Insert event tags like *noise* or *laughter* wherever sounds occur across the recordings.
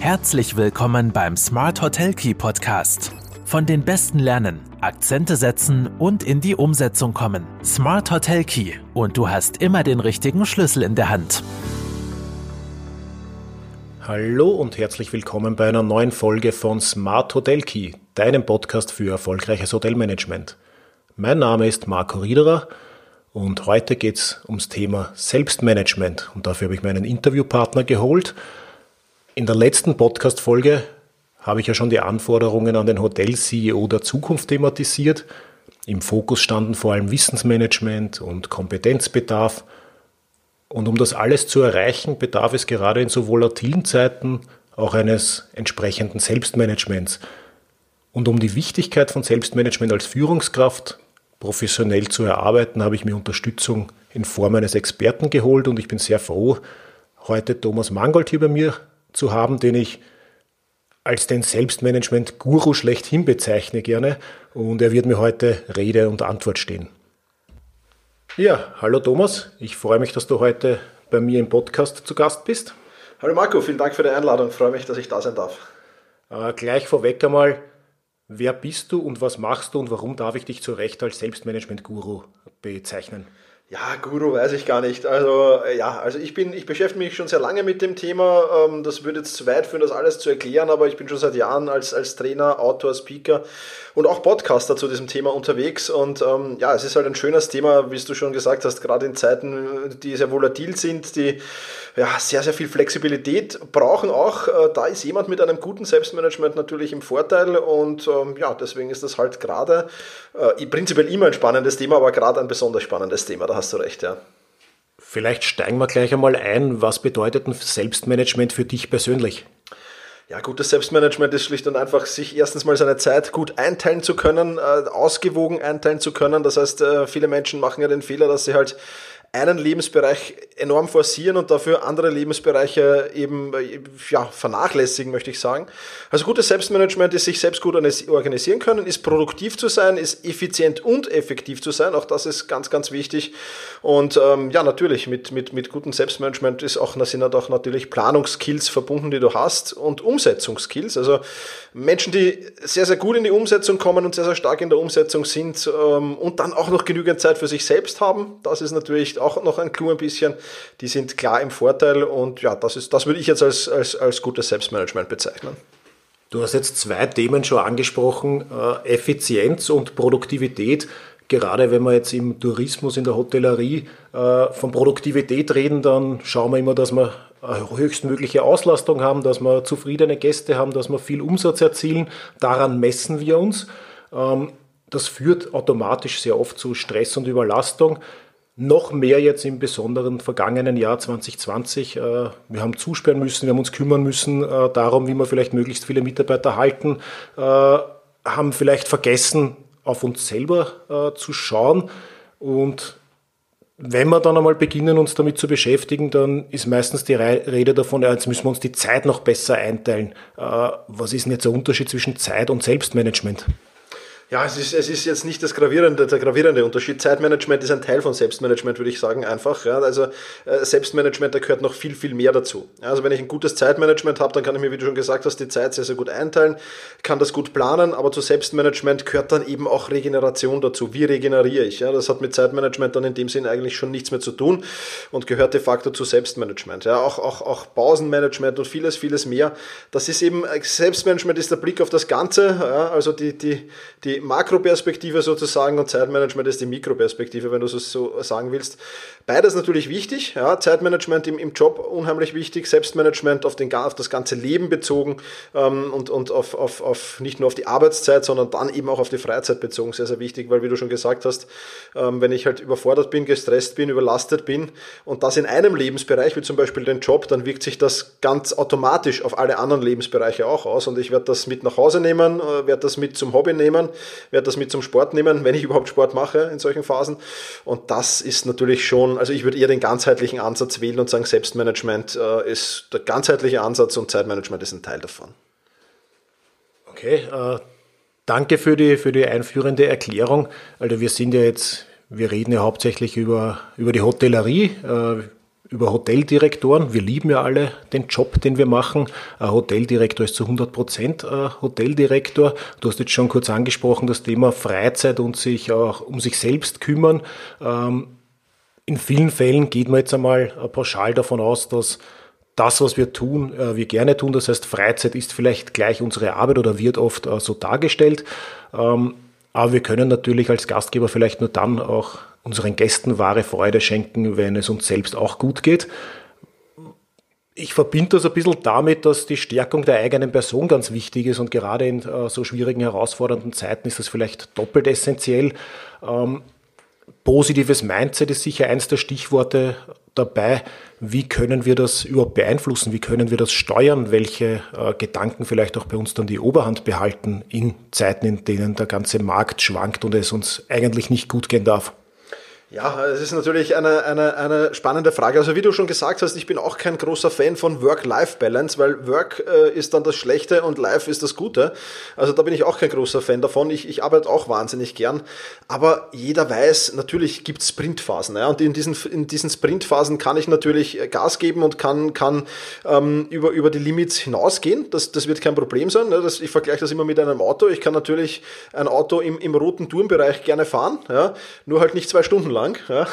Herzlich willkommen beim Smart Hotel Key Podcast. Von den Besten lernen, Akzente setzen und in die Umsetzung kommen. Smart Hotel Key und du hast immer den richtigen Schlüssel in der Hand. Hallo und herzlich willkommen bei einer neuen Folge von Smart Hotel Key, deinem Podcast für erfolgreiches Hotelmanagement. Mein Name ist Marco Riederer und heute geht es ums Thema Selbstmanagement und dafür habe ich meinen Interviewpartner geholt. In der letzten Podcast-Folge habe ich ja schon die Anforderungen an den Hotel-CEO der Zukunft thematisiert. Im Fokus standen vor allem Wissensmanagement und Kompetenzbedarf. Und um das alles zu erreichen, bedarf es gerade in so volatilen Zeiten auch eines entsprechenden Selbstmanagements. Und um die Wichtigkeit von Selbstmanagement als Führungskraft professionell zu erarbeiten, habe ich mir Unterstützung in Form eines Experten geholt und ich bin sehr froh, heute Thomas Mangold hier bei mir zu haben, den ich als den Selbstmanagement-Guru schlechthin bezeichne gerne. Und er wird mir heute Rede und Antwort stehen. Ja, hallo Thomas. Ich freue mich, dass du heute bei mir im Podcast zu Gast bist. Hallo Marco, vielen Dank für die Einladung. Ich freue mich, dass ich da sein darf. Äh, gleich vorweg einmal, wer bist du und was machst du und warum darf ich dich zu Recht als Selbstmanagement-Guru bezeichnen? Ja, Guru weiß ich gar nicht. Also äh, ja, also ich bin, ich beschäftige mich schon sehr lange mit dem Thema. Ähm, das würde jetzt zu weit führen, das alles zu erklären, aber ich bin schon seit Jahren als, als Trainer, Autor, Speaker und auch Podcaster zu diesem Thema unterwegs. Und ähm, ja, es ist halt ein schönes Thema, wie du schon gesagt hast, gerade in Zeiten, die sehr volatil sind, die ja, sehr, sehr viel Flexibilität brauchen auch. Äh, da ist jemand mit einem guten Selbstmanagement natürlich im Vorteil und ähm, ja, deswegen ist das halt gerade äh, prinzipiell immer ein spannendes Thema, aber gerade ein besonders spannendes Thema, da hast du recht, ja. Vielleicht steigen wir gleich einmal ein. Was bedeutet ein Selbstmanagement für dich persönlich? Ja, gutes Selbstmanagement ist schlicht und einfach, sich erstens mal seine Zeit gut einteilen zu können, äh, ausgewogen einteilen zu können. Das heißt, äh, viele Menschen machen ja den Fehler, dass sie halt einen Lebensbereich enorm forcieren und dafür andere Lebensbereiche eben ja, vernachlässigen, möchte ich sagen. Also gutes Selbstmanagement ist sich selbst gut organisieren können, ist produktiv zu sein, ist effizient und effektiv zu sein. Auch das ist ganz, ganz wichtig. Und ähm, ja, natürlich, mit, mit, mit gutem Selbstmanagement ist auch, sind halt auch natürlich Planungskills verbunden, die du hast und Umsetzungskills. Also Menschen, die sehr, sehr gut in die Umsetzung kommen und sehr, sehr stark in der Umsetzung sind ähm, und dann auch noch genügend Zeit für sich selbst haben, das ist natürlich auch noch ein Clou ein bisschen. Die sind klar im Vorteil und ja, das, ist, das würde ich jetzt als, als, als gutes Selbstmanagement bezeichnen. Du hast jetzt zwei Themen schon angesprochen, äh, Effizienz und Produktivität. Gerade wenn wir jetzt im Tourismus, in der Hotellerie äh, von Produktivität reden, dann schauen wir immer, dass wir höchstmögliche Auslastung haben, dass wir zufriedene Gäste haben, dass wir viel Umsatz erzielen. Daran messen wir uns. Ähm, das führt automatisch sehr oft zu Stress und Überlastung. Noch mehr jetzt im besonderen vergangenen Jahr 2020. Äh, wir haben zusperren müssen, wir haben uns kümmern müssen äh, darum, wie wir vielleicht möglichst viele Mitarbeiter halten, äh, haben vielleicht vergessen, auf uns selber zu schauen. Und wenn wir dann einmal beginnen, uns damit zu beschäftigen, dann ist meistens die Rede davon, jetzt müssen wir uns die Zeit noch besser einteilen. Was ist denn jetzt der Unterschied zwischen Zeit und Selbstmanagement? Ja, es ist, es ist jetzt nicht das gravierende, der gravierende Unterschied. Zeitmanagement ist ein Teil von Selbstmanagement, würde ich sagen, einfach. Ja. Also äh, Selbstmanagement, da gehört noch viel, viel mehr dazu. Also wenn ich ein gutes Zeitmanagement habe, dann kann ich mir, wie du schon gesagt hast, die Zeit sehr, sehr gut einteilen, kann das gut planen, aber zu Selbstmanagement gehört dann eben auch Regeneration dazu. Wie regeneriere ich? Ja. Das hat mit Zeitmanagement dann in dem Sinn eigentlich schon nichts mehr zu tun und gehört de facto zu Selbstmanagement. Ja. Auch, auch, auch Pausenmanagement und vieles, vieles mehr. Das ist eben, Selbstmanagement ist der Blick auf das Ganze, ja. also die, die, die Makroperspektive sozusagen und Zeitmanagement ist die Mikroperspektive, wenn du es so sagen willst. Beides natürlich wichtig, ja, Zeitmanagement im, im Job unheimlich wichtig, Selbstmanagement auf, den, auf das ganze Leben bezogen ähm, und, und auf, auf, auf nicht nur auf die Arbeitszeit, sondern dann eben auch auf die Freizeit bezogen, sehr, sehr wichtig, weil wie du schon gesagt hast, ähm, wenn ich halt überfordert bin, gestresst bin, überlastet bin und das in einem Lebensbereich, wie zum Beispiel den Job, dann wirkt sich das ganz automatisch auf alle anderen Lebensbereiche auch aus. Und ich werde das mit nach Hause nehmen, äh, werde das mit zum Hobby nehmen, werde das mit zum Sport nehmen, wenn ich überhaupt Sport mache in solchen Phasen. Und das ist natürlich schon, also ich würde eher den ganzheitlichen Ansatz wählen und sagen, Selbstmanagement äh, ist der ganzheitliche Ansatz und Zeitmanagement ist ein Teil davon. Okay, äh, danke für die, für die einführende Erklärung. Also wir sind ja jetzt, wir reden ja hauptsächlich über, über die Hotellerie. Äh, über Hoteldirektoren. Wir lieben ja alle den Job, den wir machen. Ein Hoteldirektor ist zu 100 Prozent Hoteldirektor. Du hast jetzt schon kurz angesprochen, das Thema Freizeit und sich auch um sich selbst kümmern. Ähm, in vielen Fällen geht man jetzt einmal pauschal davon aus, dass das, was wir tun, äh, wir gerne tun. Das heißt, Freizeit ist vielleicht gleich unsere Arbeit oder wird oft äh, so dargestellt. Ähm, aber wir können natürlich als Gastgeber vielleicht nur dann auch unseren Gästen wahre Freude schenken, wenn es uns selbst auch gut geht. Ich verbinde das ein bisschen damit, dass die Stärkung der eigenen Person ganz wichtig ist und gerade in äh, so schwierigen, herausfordernden Zeiten ist das vielleicht doppelt essentiell. Positives Mindset ist sicher eins der Stichworte dabei. Wie können wir das überhaupt beeinflussen? Wie können wir das steuern? Welche äh, Gedanken vielleicht auch bei uns dann die Oberhand behalten in Zeiten, in denen der ganze Markt schwankt und es uns eigentlich nicht gut gehen darf? Ja, es ist natürlich eine, eine, eine spannende Frage. Also wie du schon gesagt hast, ich bin auch kein großer Fan von Work-Life-Balance, weil Work äh, ist dann das Schlechte und Life ist das Gute. Also da bin ich auch kein großer Fan davon. Ich, ich arbeite auch wahnsinnig gern. Aber jeder weiß, natürlich gibt es Sprintphasen. Ja? Und in diesen, in diesen Sprintphasen kann ich natürlich Gas geben und kann, kann ähm, über, über die Limits hinausgehen. Das, das wird kein Problem sein. Ne? Das, ich vergleiche das immer mit einem Auto. Ich kann natürlich ein Auto im, im roten Tourenbereich gerne fahren, ja? nur halt nicht zwei Stunden lang lang. Ja?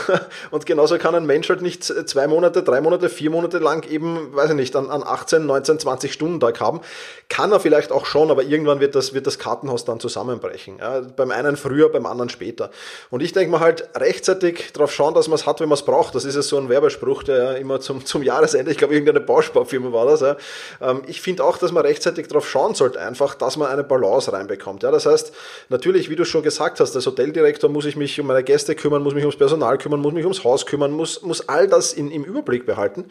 Und genauso kann ein Mensch halt nicht zwei Monate, drei Monate, vier Monate lang eben, weiß ich nicht, an, an 18, 19, 20 Stunden Tag haben. Kann er vielleicht auch schon, aber irgendwann wird das, wird das Kartenhaus dann zusammenbrechen. Ja? Beim einen früher, beim anderen später. Und ich denke mal halt rechtzeitig darauf schauen, dass man es hat, wenn man es braucht. Das ist ja so ein Werbespruch, der ja immer zum, zum Jahresende, ich glaube, irgendeine Bausparfirma war das. Ja? Ähm, ich finde auch, dass man rechtzeitig darauf schauen sollte, einfach, dass man eine Balance reinbekommt. Ja? Das heißt, natürlich, wie du schon gesagt hast, als Hoteldirektor muss ich mich um meine Gäste kümmern, muss mich ums Personal kümmern, muss mich ums Haus kümmern, muss, muss all das in, im Überblick behalten.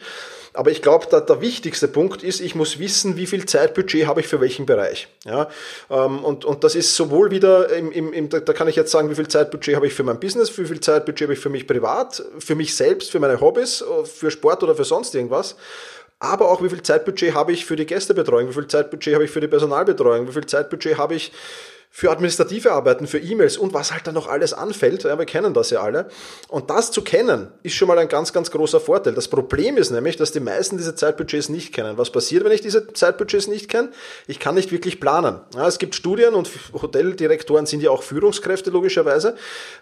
Aber ich glaube, der, der wichtigste Punkt ist, ich muss wissen, wie viel Zeitbudget habe ich für welchen Bereich. Ja? Ähm, und, und das ist sowohl wieder, im, im, im, da kann ich jetzt sagen, wie viel Zeitbudget habe ich für mein Business, wie viel Zeitbudget habe ich für mich privat, für mich selbst, für meine Hobbys, für Sport oder für sonst irgendwas aber auch wie viel Zeitbudget habe ich für die Gästebetreuung, wie viel Zeitbudget habe ich für die Personalbetreuung, wie viel Zeitbudget habe ich für administrative Arbeiten, für E-Mails und was halt dann noch alles anfällt. Ja, wir kennen das ja alle. Und das zu kennen, ist schon mal ein ganz, ganz großer Vorteil. Das Problem ist nämlich, dass die meisten diese Zeitbudgets nicht kennen. Was passiert, wenn ich diese Zeitbudgets nicht kenne? Ich kann nicht wirklich planen. Ja, es gibt Studien und Hoteldirektoren sind ja auch Führungskräfte logischerweise.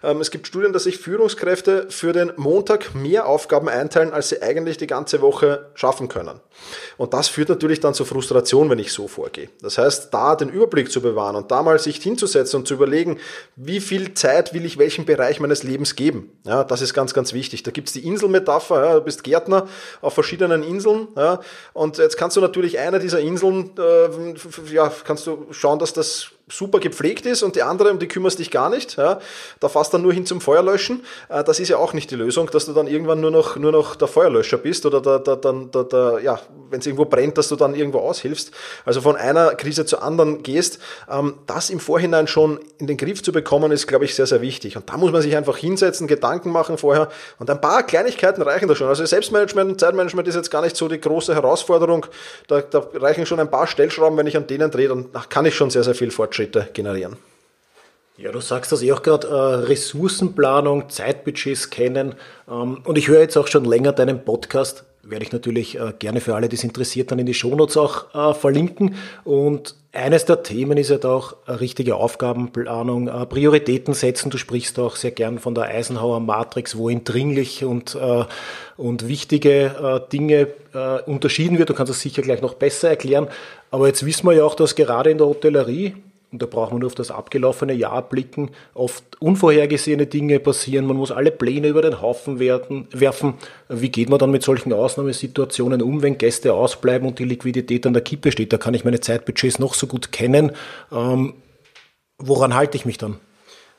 Ähm, es gibt Studien, dass sich Führungskräfte für den Montag mehr Aufgaben einteilen, als sie eigentlich die ganze Woche schaffen können. Und das führt natürlich dann zu Frustration, wenn ich so vorgehe. Das heißt, da den Überblick zu bewahren und da mal sich hinzusetzen und zu überlegen, wie viel Zeit will ich welchem Bereich meines Lebens geben. Ja, das ist ganz, ganz wichtig. Da gibt's die Inselmetapher, ja, du bist Gärtner auf verschiedenen Inseln ja, und jetzt kannst du natürlich eine dieser Inseln, äh, ja, kannst du schauen, dass das super gepflegt ist und die andere, um die kümmerst dich gar nicht. Ja, da fährst dann nur hin zum Feuerlöschen. Äh, das ist ja auch nicht die Lösung, dass du dann irgendwann nur noch, nur noch der Feuerlöscher bist oder der, der, der, der, ja, wenn es irgendwo brennt, dass du dann irgendwo aushilfst. Also von einer Krise zur anderen gehst. Ähm, das im Vorhinein schon in den Griff zu bekommen, ist, glaube ich, sehr, sehr wichtig. Und da muss man sich einfach hinsetzen, Gedanken machen vorher und ein paar Kleinigkeiten reichen da schon. Also Selbstmanagement und Zeitmanagement ist jetzt gar nicht so die große Herausforderung. Da, da reichen schon ein paar Stellschrauben, wenn ich an denen drehe, dann kann ich schon sehr, sehr viel fortschreiten. Fortschritte generieren. Ja, du sagst das eh auch gerade, äh, Ressourcenplanung, Zeitbudgets kennen. Ähm, und ich höre jetzt auch schon länger deinen Podcast. Werde ich natürlich äh, gerne für alle, die es interessiert, dann in die Shownotes auch äh, verlinken. Und eines der Themen ist ja halt auch richtige Aufgabenplanung, äh, Prioritäten setzen. Du sprichst auch sehr gern von der Eisenhower Matrix, wohin dringlich und, äh, und wichtige äh, Dinge unterschieden wird. Du kannst das sicher gleich noch besser erklären. Aber jetzt wissen wir ja auch, dass gerade in der Hotellerie und da braucht man nur auf das abgelaufene Jahr blicken, oft unvorhergesehene Dinge passieren, man muss alle Pläne über den Haufen werfen. Wie geht man dann mit solchen Ausnahmesituationen um, wenn Gäste ausbleiben und die Liquidität an der Kippe steht? Da kann ich meine Zeitbudgets noch so gut kennen. Ähm, woran halte ich mich dann?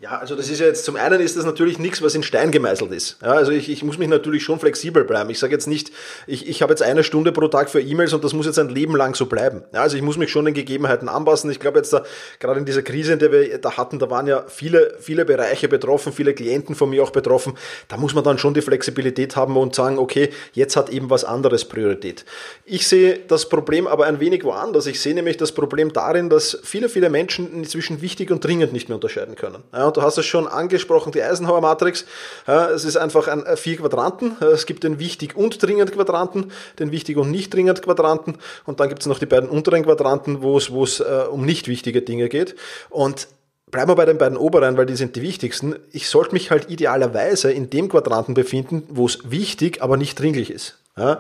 Ja, also das ist ja jetzt, zum einen ist das natürlich nichts, was in Stein gemeißelt ist. Ja, also ich, ich muss mich natürlich schon flexibel bleiben. Ich sage jetzt nicht, ich, ich habe jetzt eine Stunde pro Tag für E-Mails und das muss jetzt ein Leben lang so bleiben. Ja, also ich muss mich schon den Gegebenheiten anpassen. Ich glaube jetzt da, gerade in dieser Krise, in der wir da hatten, da waren ja viele, viele Bereiche betroffen, viele Klienten von mir auch betroffen. Da muss man dann schon die Flexibilität haben und sagen, okay, jetzt hat eben was anderes Priorität. Ich sehe das Problem aber ein wenig woanders. Ich sehe nämlich das Problem darin, dass viele, viele Menschen inzwischen wichtig und dringend nicht mehr unterscheiden können. Ja, Ja, du hast es schon angesprochen, die Eisenhower-Matrix. Ja, es ist einfach ein äh, vier Quadranten. Es gibt den wichtig und dringend Quadranten, den wichtig und nicht dringend Quadranten. Und dann gibt es noch die beiden unteren Quadranten, wo es, wo es äh, um nicht wichtige Dinge geht. Und bleiben wir bei den beiden oberen, weil die sind die wichtigsten. Ich sollte mich halt idealerweise in dem Quadranten befinden, wo es wichtig, aber nicht dringlich ist. Ja,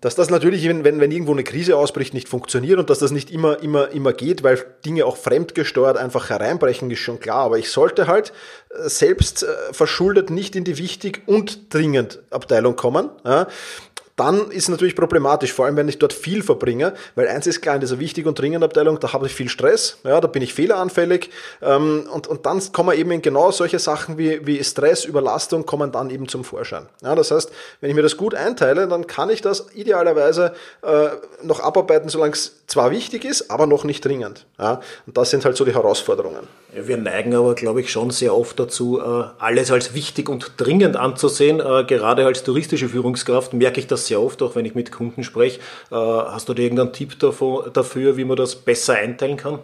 dass das natürlich, wenn, wenn irgendwo eine Krise ausbricht, nicht funktioniert und dass das nicht immer, immer, immer geht, weil Dinge auch fremdgesteuert einfach hereinbrechen, ist schon klar. Aber ich sollte halt äh, selbst äh, verschuldet nicht in die wichtig und dringend Abteilung kommen. Ja, dann ist natürlich problematisch, vor allem wenn ich dort viel verbringe, weil eins ist klar, in dieser wichtigen und dringenden Abteilung, da habe ich viel Stress, ja, da bin ich fehleranfällig ähm, und, und dann kommen eben genau solche Sachen wie, wie Stress, Überlastung kommen dann eben zum Vorschein. Ja, das heißt, wenn ich mir das gut einteile, dann kann ich das idealerweise äh, noch abarbeiten, solange es zwar wichtig ist, aber noch nicht dringend. Ja, und das sind halt so die Herausforderungen. Wir neigen aber, glaube ich, schon sehr oft dazu, äh, alles als wichtig und dringend anzusehen. Äh, gerade als touristische Führungskraft merke ich das sehr oft, auch wenn ich mit Kunden spreche. Äh, hast du da irgendeinen Tipp dafür, wie man das besser einteilen kann?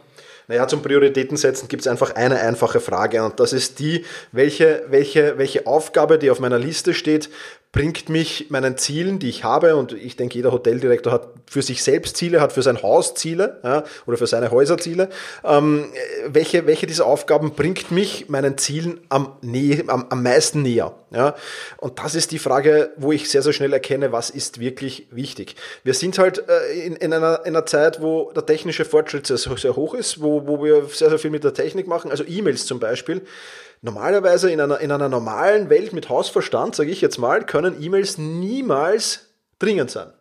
Naja, zum Prioritäten setzen gibt es einfach eine einfache Frage und das ist die, welche, welche, welche Aufgabe, die auf meiner Liste steht, bringt mich meinen Zielen, die ich habe, und ich denke, jeder Hoteldirektor hat für sich selbst Ziele, hat für sein Haus Ziele ja, oder für seine Häuser Ziele. Ähm, welche, welche dieser Aufgaben bringt mich meinen Zielen am, Nähe, am, am meisten näher? Ja? Und das ist die Frage, wo ich sehr, sehr schnell erkenne, was ist wirklich wichtig. Wir sind halt äh, in, in, einer, in einer Zeit, wo der technische Fortschritt sehr, sehr hoch ist, wo, wo wir sehr, sehr viel mit der Technik machen, also E-Mails zum Beispiel. Normalerweise in einer, in einer normalen Welt mit Hausverstand, sage ich jetzt mal, können E-Mails niemals dringend sein.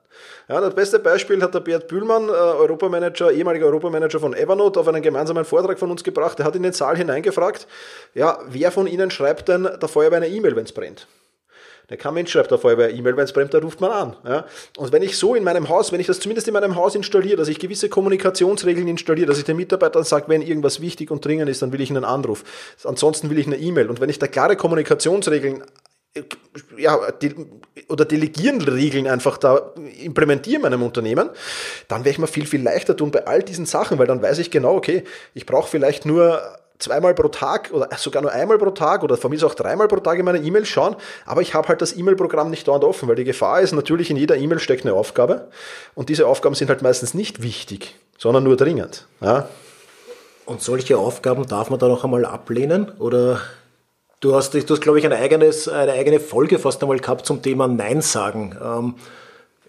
Ja, das beste Beispiel hat der Bert Bühlmann, äh, Europamanager, ehemaliger Europamanager von Evernote, auf einen gemeinsamen Vortrag von uns gebracht. Er hat in den Saal hineingefragt, ja, wer von Ihnen schreibt denn der Feuerwehr eine E-Mail, wenn es brennt? Der kein Mensch schreibt der Feuerwehr E-Mail, wenn es brennt, da ruft man an. Ja? Und wenn ich so in meinem Haus, wenn ich das zumindest in meinem Haus installiere, dass ich gewisse Kommunikationsregeln installiere, dass ich den Mitarbeitern sage, wenn irgendwas wichtig und dringend ist, dann will ich einen Anruf. Ansonsten will ich eine E-Mail. Und wenn ich da klare Kommunikationsregeln ja, oder delegieren Regeln einfach da implementiere in meinem Unternehmen, dann werde ich mir viel, viel leichter tun bei all diesen Sachen, weil dann weiß ich genau, okay, ich brauche vielleicht nur zweimal pro Tag oder sogar nur einmal pro Tag oder von mir auch dreimal pro Tag in meine E-Mails schauen, aber ich habe halt das E-Mail-Programm nicht dauernd offen, weil die Gefahr ist natürlich, in jeder E-Mail steckt eine Aufgabe und diese Aufgaben sind halt meistens nicht wichtig, sondern nur dringend. Ja. Und solche Aufgaben darf man dann auch einmal ablehnen oder du hast, du hast glaube ich, ein eigenes, eine eigene Folge fast einmal gehabt zum Thema Nein sagen. Ähm,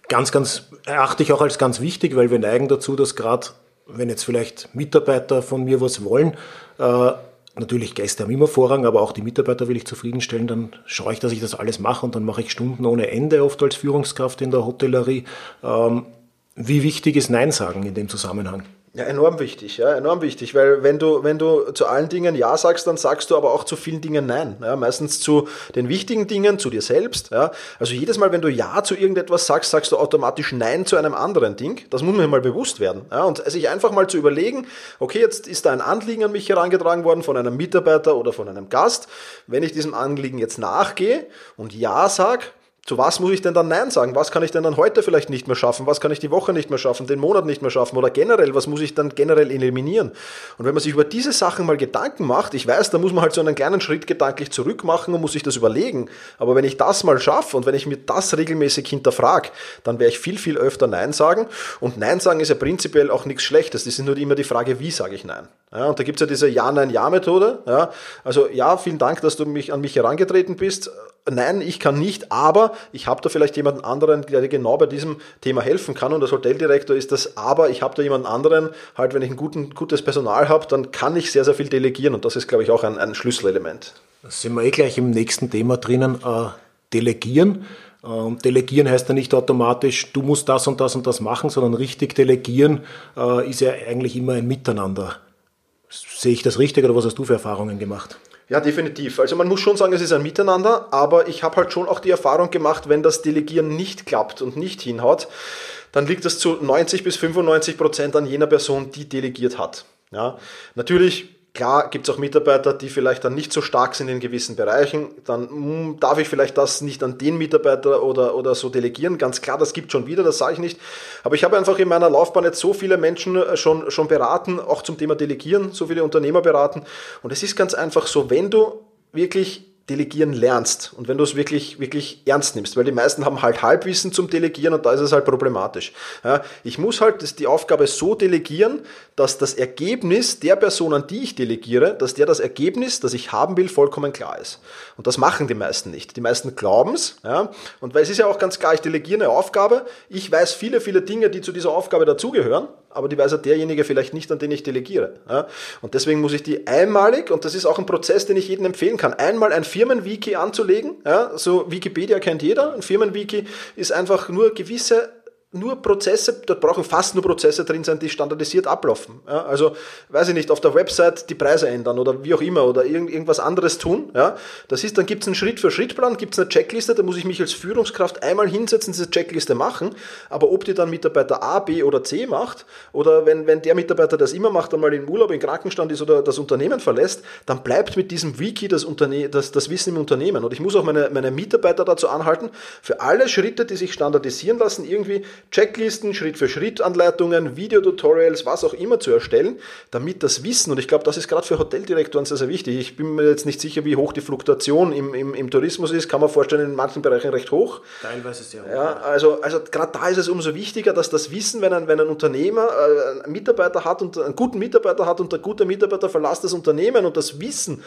ganz, ganz, erachte ich auch als ganz wichtig, weil wir neigen dazu, dass gerade wenn jetzt vielleicht Mitarbeiter von mir was wollen, äh, natürlich Gäste haben immer Vorrang, aber auch die Mitarbeiter will ich zufriedenstellen, dann schaue ich, dass ich das alles mache und dann mache ich Stunden ohne Ende oft als Führungskraft in der Hotellerie. Ähm, wie wichtig ist Nein sagen in dem Zusammenhang? Ja, enorm wichtig, ja, enorm wichtig, weil wenn du, wenn du zu allen Dingen Ja sagst, dann sagst du aber auch zu vielen Dingen Nein. Ja, meistens zu den wichtigen Dingen, zu dir selbst. Ja. Also jedes Mal, wenn du Ja zu irgendetwas sagst, sagst du automatisch Nein zu einem anderen Ding. Das muss mir mal bewusst werden. Ja. Und sich einfach mal zu überlegen, okay, jetzt ist da ein Anliegen an mich herangetragen worden von einem Mitarbeiter oder von einem Gast. Wenn ich diesem Anliegen jetzt nachgehe und Ja sag, zu was muss ich denn dann Nein sagen? Was kann ich denn dann heute vielleicht nicht mehr schaffen? Was kann ich die Woche nicht mehr schaffen, den Monat nicht mehr schaffen? Oder generell, was muss ich dann generell eliminieren? Und wenn man sich über diese Sachen mal Gedanken macht, ich weiß, da muss man halt so einen kleinen Schritt gedanklich zurück machen und muss sich das überlegen. Aber wenn ich das mal schaffe und wenn ich mir das regelmäßig hinterfrage, dann werde ich viel, viel öfter Nein sagen. Und Nein sagen ist ja prinzipiell auch nichts Schlechtes. Das ist nur immer die Frage, wie sage ich Nein? Ja, und da gibt's ja diese Ja-Nein-Ja-Methode. Ja, also ja, vielen Dank, dass du mich an mich herangetreten bist nein, ich kann nicht, aber ich habe da vielleicht jemanden anderen, der dir genau bei diesem Thema helfen kann. Und als Hoteldirektor ist das, aber ich habe da jemanden anderen, halt wenn ich ein guten, gutes Personal habe, dann kann ich sehr, sehr viel delegieren. Und das ist, glaube ich, auch ein, ein Schlüsselelement. Da sind wir eh gleich im nächsten Thema drinnen. Äh, delegieren. Ähm, delegieren heißt ja nicht automatisch, du musst das und das und das machen, sondern richtig delegieren äh, ist ja eigentlich immer ein Miteinander. Sehe ich das richtig oder was hast du für Erfahrungen gemacht? Ja, definitiv. Also man muss schon sagen, es ist ein Miteinander, aber ich habe halt schon auch die Erfahrung gemacht, wenn das Delegieren nicht klappt und nicht hinhaut, dann liegt das zu 90 bis 95 Prozent an jener Person, die delegiert hat. Ja, natürlich Klar gibt es auch Mitarbeiter, die vielleicht dann nicht so stark sind in gewissen Bereichen. Dann mh, hm, darf ich vielleicht das nicht an den Mitarbeiter oder, oder so delegieren. Ganz klar, das gibt schon wieder, das sage ich nicht. Aber ich habe einfach in meiner Laufbahn jetzt so viele Menschen äh, schon, schon beraten, auch zum Thema Delegieren, so viele Unternehmer beraten. Und es ist ganz einfach so, wenn du wirklich Delegieren lernst und wenn du es wirklich, wirklich ernst nimmst, weil die meisten haben halt Halbwissen zum Delegieren und da ist es halt problematisch. Ja, ich muss halt die Aufgabe so delegieren, dass das Ergebnis der Person, an die ich delegiere, dass der das Ergebnis, das ich haben will, vollkommen klar ist. Und das machen die meisten nicht. Die meisten glauben es. Ja, und weil es ist ja auch ganz klar, ich delegiere eine Aufgabe, ich weiß viele, viele Dinge, die zu dieser Aufgabe dazugehören, aber die weiß ja derjenige vielleicht nicht, an den ich delegiere. Ja? Und deswegen muss ich die einmalig, und das ist auch ein Prozess, den ich jedem empfehlen kann, einmal ein Firmenwiki anzulegen. Ja? So Wikipedia kennt jeder. Ein Firmenwiki ist einfach nur gewisse nur Prozesse, dort brauchen fast nur Prozesse drin sein, die standardisiert ablaufen. Ja, also, weiß ich nicht, auf der Website die Preise ändern oder wie auch immer oder irgend, irgendwas anderes tun. Ja, das ist, dann gibt es einen Schritt-für-Schritt-Plan, gibt es eine Checkliste, da muss ich mich als Führungskraft einmal hinsetzen, diese Checkliste machen. Aber ob die dann Mitarbeiter A, B oder C macht oder wenn, wenn der Mitarbeiter das immer macht, einmal im Urlaub, in Krankenstand ist oder das Unternehmen verlässt, dann bleibt mit diesem Wiki das, Unterne das, das Wissen im Unternehmen. Und ich muss auch meine, meine Mitarbeiter dazu anhalten, für alle Schritte, die sich standardisieren lassen, irgendwie Checklisten, Schritt-für-Schritt-Anleitungen, Videotutorials, was auch immer zu erstellen, damit das Wissen, und ich glaube, das ist gerade für Hoteldirektoren sehr, sehr wichtig. Ich bin mir jetzt nicht sicher, wie hoch die Fluktuation im, im, im Tourismus ist, kann man vorstellen, in manchen Bereichen recht hoch. Teilweise sehr hoch. Ja, also, also gerade da ist es umso wichtiger, dass das Wissen, wenn ein, wenn ein Unternehmer äh, einen Mitarbeiter hat und einen guten Mitarbeiter hat und der gute Mitarbeiter verlässt das Unternehmen und das Wissen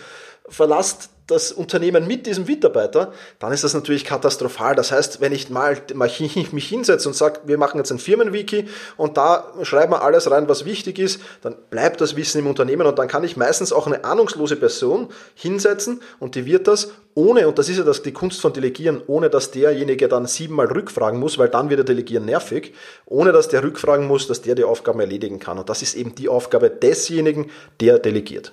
verlasst das Unternehmen mit diesem Mitarbeiter, dann ist das natürlich katastrophal. Das heißt, wenn ich mal mich hinsetze und sage, wir machen jetzt ein Firmenwiki und da schreiben wir alles rein, was wichtig ist, dann bleibt das Wissen im Unternehmen und dann kann ich meistens auch eine ahnungslose Person hinsetzen und die wird das ohne, und das ist ja das, die Kunst von Delegieren, ohne dass derjenige dann siebenmal rückfragen muss, weil dann wird der Delegieren nervig, ohne dass der rückfragen muss, dass der die Aufgaben erledigen kann. Und das ist eben die Aufgabe desjenigen, der delegiert.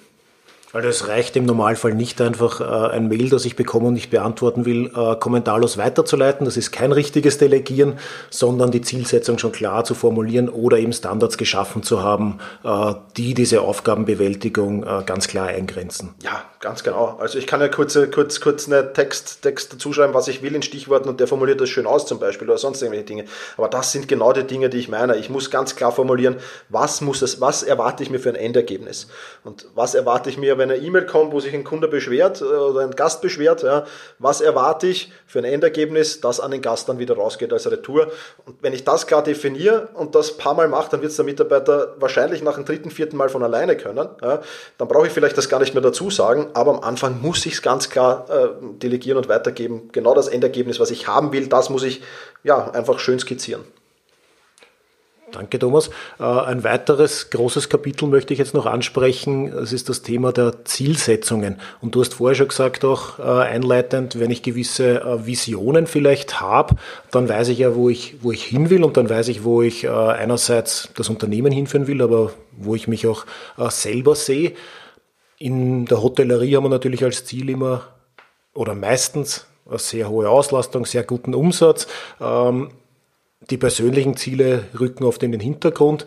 Weil es reicht im Normalfall nicht einfach äh, ein Mail, das ich bekomme und nicht beantworten will, äh, kommentarlos weiterzuleiten. Das ist kein richtiges Delegieren, sondern die Zielsetzung schon klar zu formulieren oder eben Standards geschaffen zu haben, äh, die diese Aufgabenbewältigung äh, ganz klar eingrenzen. Ja, ganz genau. Also ich kann ja kurz, kurz, kurz einen Text, Text dazu schreiben, was ich will in Stichworten und der formuliert das schön aus zum Beispiel oder sonst irgendwelche Dinge. Aber das sind genau die Dinge, die ich meine. Ich muss ganz klar formulieren, was muss es, was erwarte ich mir für ein Endergebnis und was erwarte ich mir, wenn eine E-Mail kommt, wo sich ein Kunde beschwert äh, oder ein Gast beschwert, ja, was erwarte ich für ein Endergebnis, das an den Gast dann wieder rausgeht als Retour. Und wenn ich das klar definiere und das paar Mal mache, dann wird es der Mitarbeiter wahrscheinlich nach dem dritten, vierten Mal von alleine können. Ja. Dann brauche ich vielleicht das gar nicht mehr dazu sagen, aber am Anfang muss ich es ganz klar äh, delegieren und weitergeben. Genau das Endergebnis, was ich haben will, das muss ich ja einfach schön skizzieren. Danke, Thomas. Äh, ein weiteres großes Kapitel möchte ich jetzt noch ansprechen. Das ist das Thema der Zielsetzungen. Und du hast vorher schon gesagt, auch äh, einleitend, wenn ich gewisse äh, Visionen vielleicht habe, dann weiß ich ja, wo ich, wo ich hin will und dann weiß ich, wo ich einerseits das Unternehmen hinführen will, aber wo ich mich auch selber sehe. In der Hotellerie haben wir natürlich als Ziel immer oder meistens eine sehr hohe Auslastung, sehr guten Umsatz. Ähm, die persönlichen Ziele rücken oft in den Hintergrund.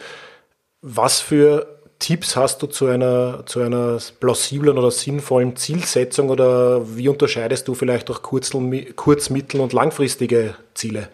Was für Tipps hast du zu einer, zu einer plausiblen oder sinnvollen Zielsetzung oder wie unterscheidest du vielleicht auch kurz, kurz mittel- und langfristige Ziele?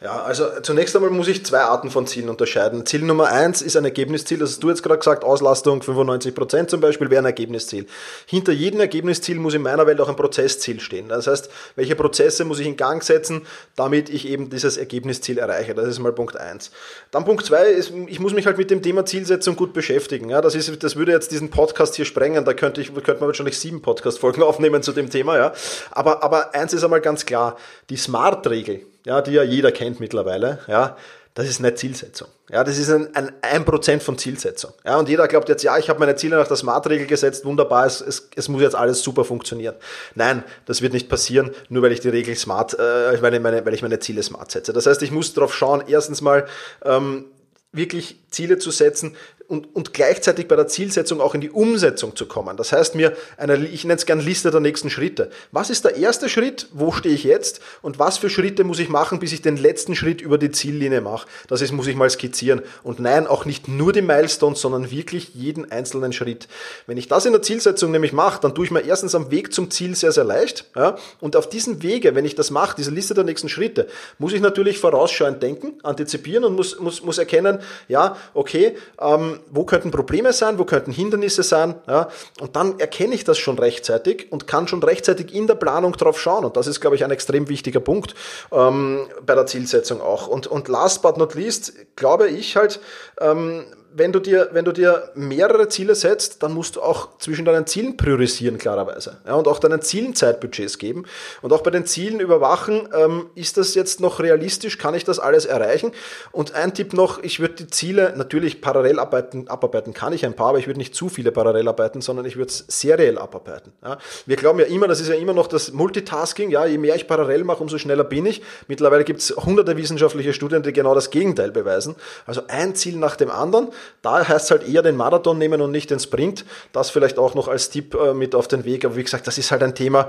Ja, also zunächst einmal muss ich zwei Arten von Zielen unterscheiden. Ziel Nummer eins ist ein Ergebnisziel, das hast du jetzt gerade gesagt, Auslastung 95 Prozent zum Beispiel wäre ein Ergebnisziel. Hinter jedem Ergebnisziel muss in meiner Welt auch ein Prozessziel stehen. Das heißt, welche Prozesse muss ich in Gang setzen, damit ich eben dieses Ergebnisziel erreiche. Das ist mal Punkt eins. Dann Punkt zwei ist, ich muss mich halt mit dem Thema Zielsetzung gut beschäftigen. Ja, das, ist, das würde jetzt diesen Podcast hier sprengen, da könnte, ich, könnte man wahrscheinlich sieben Podcast-Folgen *laughs* aufnehmen zu dem Thema. Ja. Aber, aber eins ist einmal ganz klar, die Smart-Regel, ja, die ja jeder kennt mittlerweile, ja, das ist eine Zielsetzung. Ja, das ist ein, ein, ein Prozent von Zielsetzung. Ja, und jeder glaubt jetzt, ja, ich habe meine Ziele nach der Smart-Regel gesetzt, wunderbar, es, es, es muss jetzt alles super funktionieren. Nein, das wird nicht passieren, nur weil ich die Regel smart, äh, weil, meine, weil ich meine Ziele smart setze. Das heißt, ich muss darauf schauen, erstens mal ähm, wirklich Ziele zu setzen, und, und gleichzeitig bei der Zielsetzung auch in die Umsetzung zu kommen. Das heißt mir, eine, ich nenne es gerne Liste der nächsten Schritte. Was ist der erste Schritt? Wo stehe ich jetzt? Und was für Schritte muss ich machen, bis ich den letzten Schritt über die Ziellinie mache? Das ist, muss ich mal skizzieren. Und nein, auch nicht nur die Milestones, sondern wirklich jeden einzelnen Schritt. Wenn ich das in der Zielsetzung nämlich mache, dann tue ich mir erstens am Weg zum Ziel sehr, sehr leicht. Ja? Und auf diesem Wege, wenn ich das mache, diese Liste der nächsten Schritte, muss ich natürlich vorausschauend denken, antizipieren und muss, muss, muss erkennen, ja, okay, ähm, wo könnten Probleme sein, wo könnten Hindernisse sein, ja? Und dann erkenne ich das schon rechtzeitig und kann schon rechtzeitig in der Planung drauf schauen. Und das ist, glaube ich, ein extrem wichtiger Punkt ähm, bei der Zielsetzung auch. Und, und last but not least, glaube ich halt, ähm, wenn du dir, wenn du dir mehrere Ziele setzt, dann musst du auch zwischen deinen Zielen priorisieren, klarerweise. Ja, und auch deinen Zielen Zeitbudgets geben. Und auch bei den Zielen überwachen, ähm, ist das jetzt noch realistisch? Kann ich das alles erreichen? Und ein Tipp noch, ich würde die Ziele natürlich parallel abarbeiten, abarbeiten kann ich ein paar, aber ich würde nicht zu viele parallel arbeiten, sondern ich würde es seriell abarbeiten. Ja, wir glauben ja immer, das ist ja immer noch das Multitasking, ja, je mehr ich parallel mache, umso schneller bin ich. Mittlerweile gibt es hunderte wissenschaftliche Studien, die genau das Gegenteil beweisen. Also ein Ziel nach dem anderen da heißt es halt eher den Marathon nehmen und nicht den Sprint. Das vielleicht auch noch als Tipp äh, mit auf den Weg. Aber wie gesagt, das ist halt ein Thema.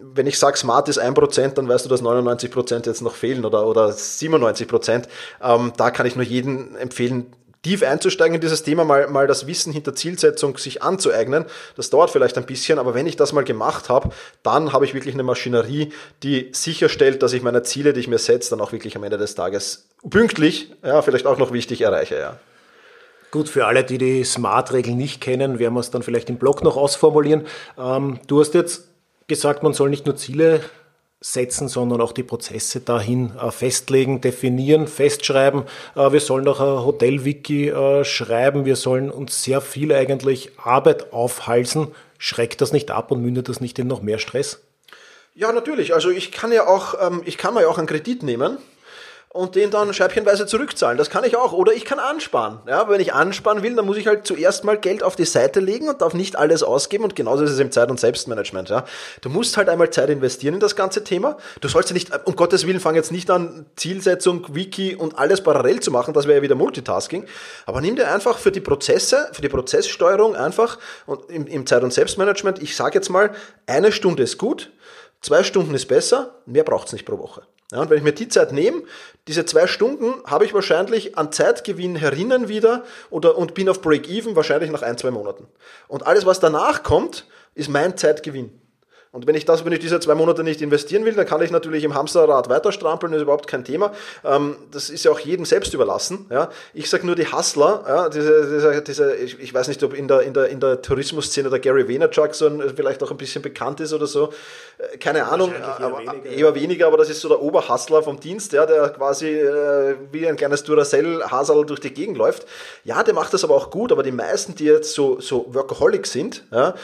Wenn ich sage, smart ist 1%, dann weißt du, dass 99% jetzt noch fehlen oder, oder 97%. Ähm, da kann ich nur jedem empfehlen, tief einzusteigen in dieses Thema, mal, mal das Wissen hinter Zielsetzung sich anzueignen. Das dauert vielleicht ein bisschen, aber wenn ich das mal gemacht habe, dann habe ich wirklich eine Maschinerie, die sicherstellt, dass ich meine Ziele, die ich mir setze, dann auch wirklich am Ende des Tages pünktlich, ja, vielleicht auch noch wichtig erreiche, ja. Gut, für alle, die die Smart-Regeln nicht kennen, werden wir es dann vielleicht im Blog noch ausformulieren. Ähm, du hast jetzt gesagt, man soll nicht nur Ziele setzen, sondern auch die Prozesse dahin äh, festlegen, definieren, festschreiben. Äh, wir sollen auch ein Hotel-Wiki äh, schreiben. Wir sollen uns sehr viel eigentlich Arbeit aufhalsen. Schreckt das nicht ab und mündet das nicht in noch mehr Stress? Ja, natürlich. Also ich kann ja auch, ähm, ich kann mir ja auch einen Kredit nehmen und den dann scheibchenweise zurückzahlen. Das kann ich auch. Oder ich kann ansparen. Ja, wenn ich ansparen will, dann muss ich halt zuerst mal Geld auf die Seite legen und darf nicht alles ausgeben. Und genauso ist es im Zeit- und Selbstmanagement. Ja. Du musst halt einmal Zeit investieren in das ganze Thema. Du sollst ja nicht, um Gottes Willen, fang jetzt nicht an, Zielsetzung, Wiki und alles parallel zu machen. Das wäre ja wieder Multitasking. Aber nimm dir einfach für die Prozesse, für die Prozesssteuerung einfach und im, im Zeit- und Selbstmanagement, ich sage jetzt mal, eine Stunde ist gut, zwei Stunden ist besser, mehr braucht's nicht pro Woche. Ja, und wenn ich mir die Zeit nehme, diese zwei Stunden habe ich wahrscheinlich an Zeitgewinn herinnen wieder oder, und bin auf Break-Even wahrscheinlich nach ein, zwei Monaten. Und alles, was danach kommt, ist mein Zeitgewinn. Und wenn ich das, wenn ich diese zwei Monate nicht investieren will, dann kann ich natürlich im Hamsterrad weiter strampeln, das ist überhaupt kein Thema. Ähm, das ist ja auch jedem selbst überlassen. Ja. Ich sage nur die Hustler, ja, diese, diese, diese ich, weiß nicht, ob in der, in der, in der Tourismusszene der Gary Vaynerchuk so ein, vielleicht auch ein bisschen bekannt ist oder so. Äh, keine Ahnung, eher, aber, weniger, eher weniger, aber das ist so der Oberhustler vom Dienst, ja, der quasi äh, wie ein kleines Duracell-Hasel durch die Gegend läuft. Ja, der macht das aber auch gut, aber die meisten, die jetzt so, so Workaholic sind, ja,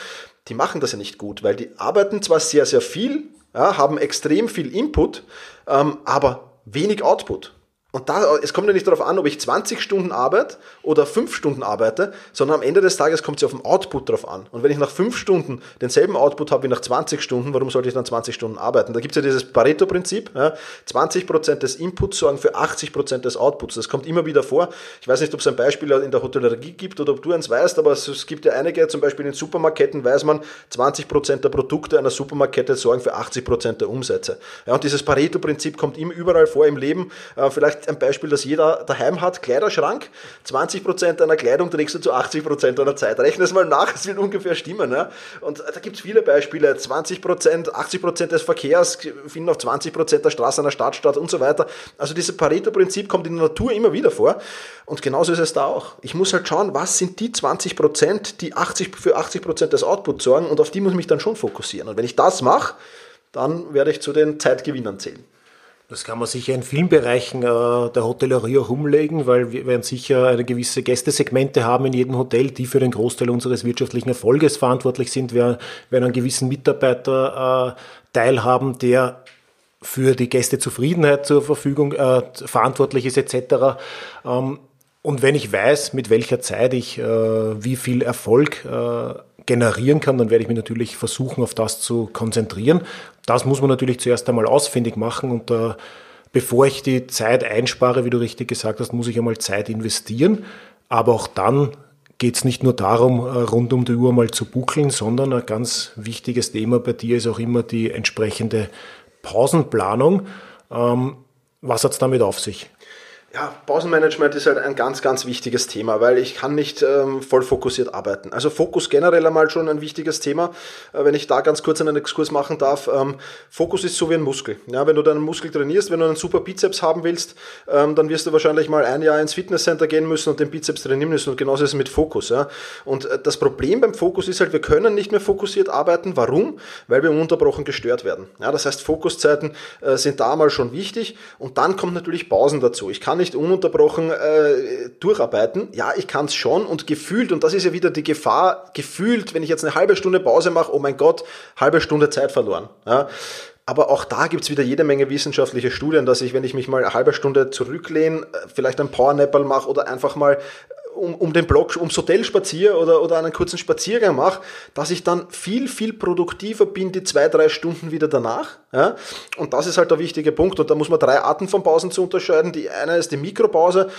die machen das ja nicht gut, weil die arbeiten zwar sehr, sehr viel, ja, haben extrem viel Input, ähm, aber wenig Output. Und da, es kommt ja nicht darauf an, ob ich 20 Stunden arbeite oder 5 Stunden arbeite, sondern am Ende des Tages kommt es ja auf den Output drauf an. Und wenn ich nach 5 Stunden denselben Output habe wie nach 20 Stunden, warum sollte ich dann 20 Stunden arbeiten? Da gibt es ja dieses Pareto-Prinzip. Ja, 20% des Inputs sorgen für 80% des Outputs. Das kommt immer wieder vor. Ich weiß nicht, ob es ein Beispiel in der Hotellerie gibt oder ob du eins weißt, aber es, gibt ja einige, zum Beispiel in Supermarketten weiß man, 20% der Produkte einer Supermarkette sorgen für 80% der Umsätze. Ja, und dieses Pareto-Prinzip kommt immer überall vor im Leben. Äh, vielleicht ein Beispiel, das jeder daheim hat, Kleiderschrank, 20% deiner Kleidung trägst du zu 80% deiner Zeit. Rechne es mal nach, es wird ungefähr stimmen. Ja? Und da gibt es viele Beispiele, 20%, 80% des Verkehrs finden auf 20% der Straße einer Stadt statt und so weiter. Also dieses Pareto-Prinzip kommt in der Natur immer wieder vor und genauso ist es da auch. Ich muss halt schauen, was sind die 20%, die 80, für 80% des Outputs sorgen und auf die muss ich mich dann schon fokussieren. Und wenn ich das mache, dann werde ich zu den Zeitgewinnern zählen. Das kann man sicher in vielen Bereichen äh, der Hotellerie auch umlegen, weil wir werden sicher eine gewisse Gästesegmente haben in jedem Hotel, die für den Großteil unseres wirtschaftlichen Erfolges verantwortlich sind. Wir werden einen gewissen Mitarbeiter äh, teilhaben, der für die Gästezufriedenheit zur Verfügung äh, verantwortlich ist etc. Ähm, und wenn ich weiß, mit welcher Zeit ich äh, wie viel Erfolg äh, generieren kann, dann werde ich mich natürlich versuchen, auf das zu konzentrieren. Das muss man natürlich zuerst einmal ausfindig machen und äh, bevor ich die Zeit einspare, wie du richtig gesagt hast, muss ich einmal Zeit investieren. Aber auch dann geht es nicht nur darum, äh, rund um die Uhr mal zu buckeln, sondern ein ganz wichtiges Thema bei dir ist auch immer die entsprechende Pausenplanung. Ähm, was hat es damit auf sich? Ja, Pausenmanagement ist halt ein ganz, ganz wichtiges Thema, weil ich kann nicht ähm, voll fokussiert arbeiten. Also Fokus generell einmal schon ein wichtiges Thema. Äh, wenn ich da ganz kurz einen Exkurs machen darf. Ähm, Fokus ist so wie ein Muskel. Ja, wenn du deinen Muskel trainierst, wenn du einen super Bizeps haben willst, ähm, dann wirst du wahrscheinlich mal ein Jahr ins Fitnesscenter gehen müssen und den Bizeps trainieren müssen. Und genauso ist es mit Fokus. Ja. Und äh, das Problem beim Fokus ist halt, wir können nicht mehr fokussiert arbeiten. Warum? Weil wir ununterbrochen gestört werden. Ja, das heißt, Fokuszeiten äh, sind da mal schon wichtig. Und dann kommt natürlich Pausen dazu. Ich kann nicht ununterbrochen äh, durcharbeiten. Ja, ich kann es schon und gefühlt, und das ist ja wieder die Gefahr, gefühlt, wenn ich jetzt eine halbe Stunde Pause mache, oh mein Gott, halbe Stunde Zeit verloren. Ja. Aber auch da gibt's wieder jede Menge wissenschaftliche Studien, dass ich, wenn ich mich mal eine halbe Stunde zurücklehne, äh, vielleicht ein Powernapper mache oder einfach mal um, um den Block, ums Hotel spaziere oder, oder einen kurzen Spaziergang mache, dass ich dann viel, viel produktiver bin die zwei, drei Stunden wieder danach. Ja? Und das ist halt der wichtige Punkt. Und da muss man drei Arten von Pausen zu unterscheiden. Die eine ist die Mikropause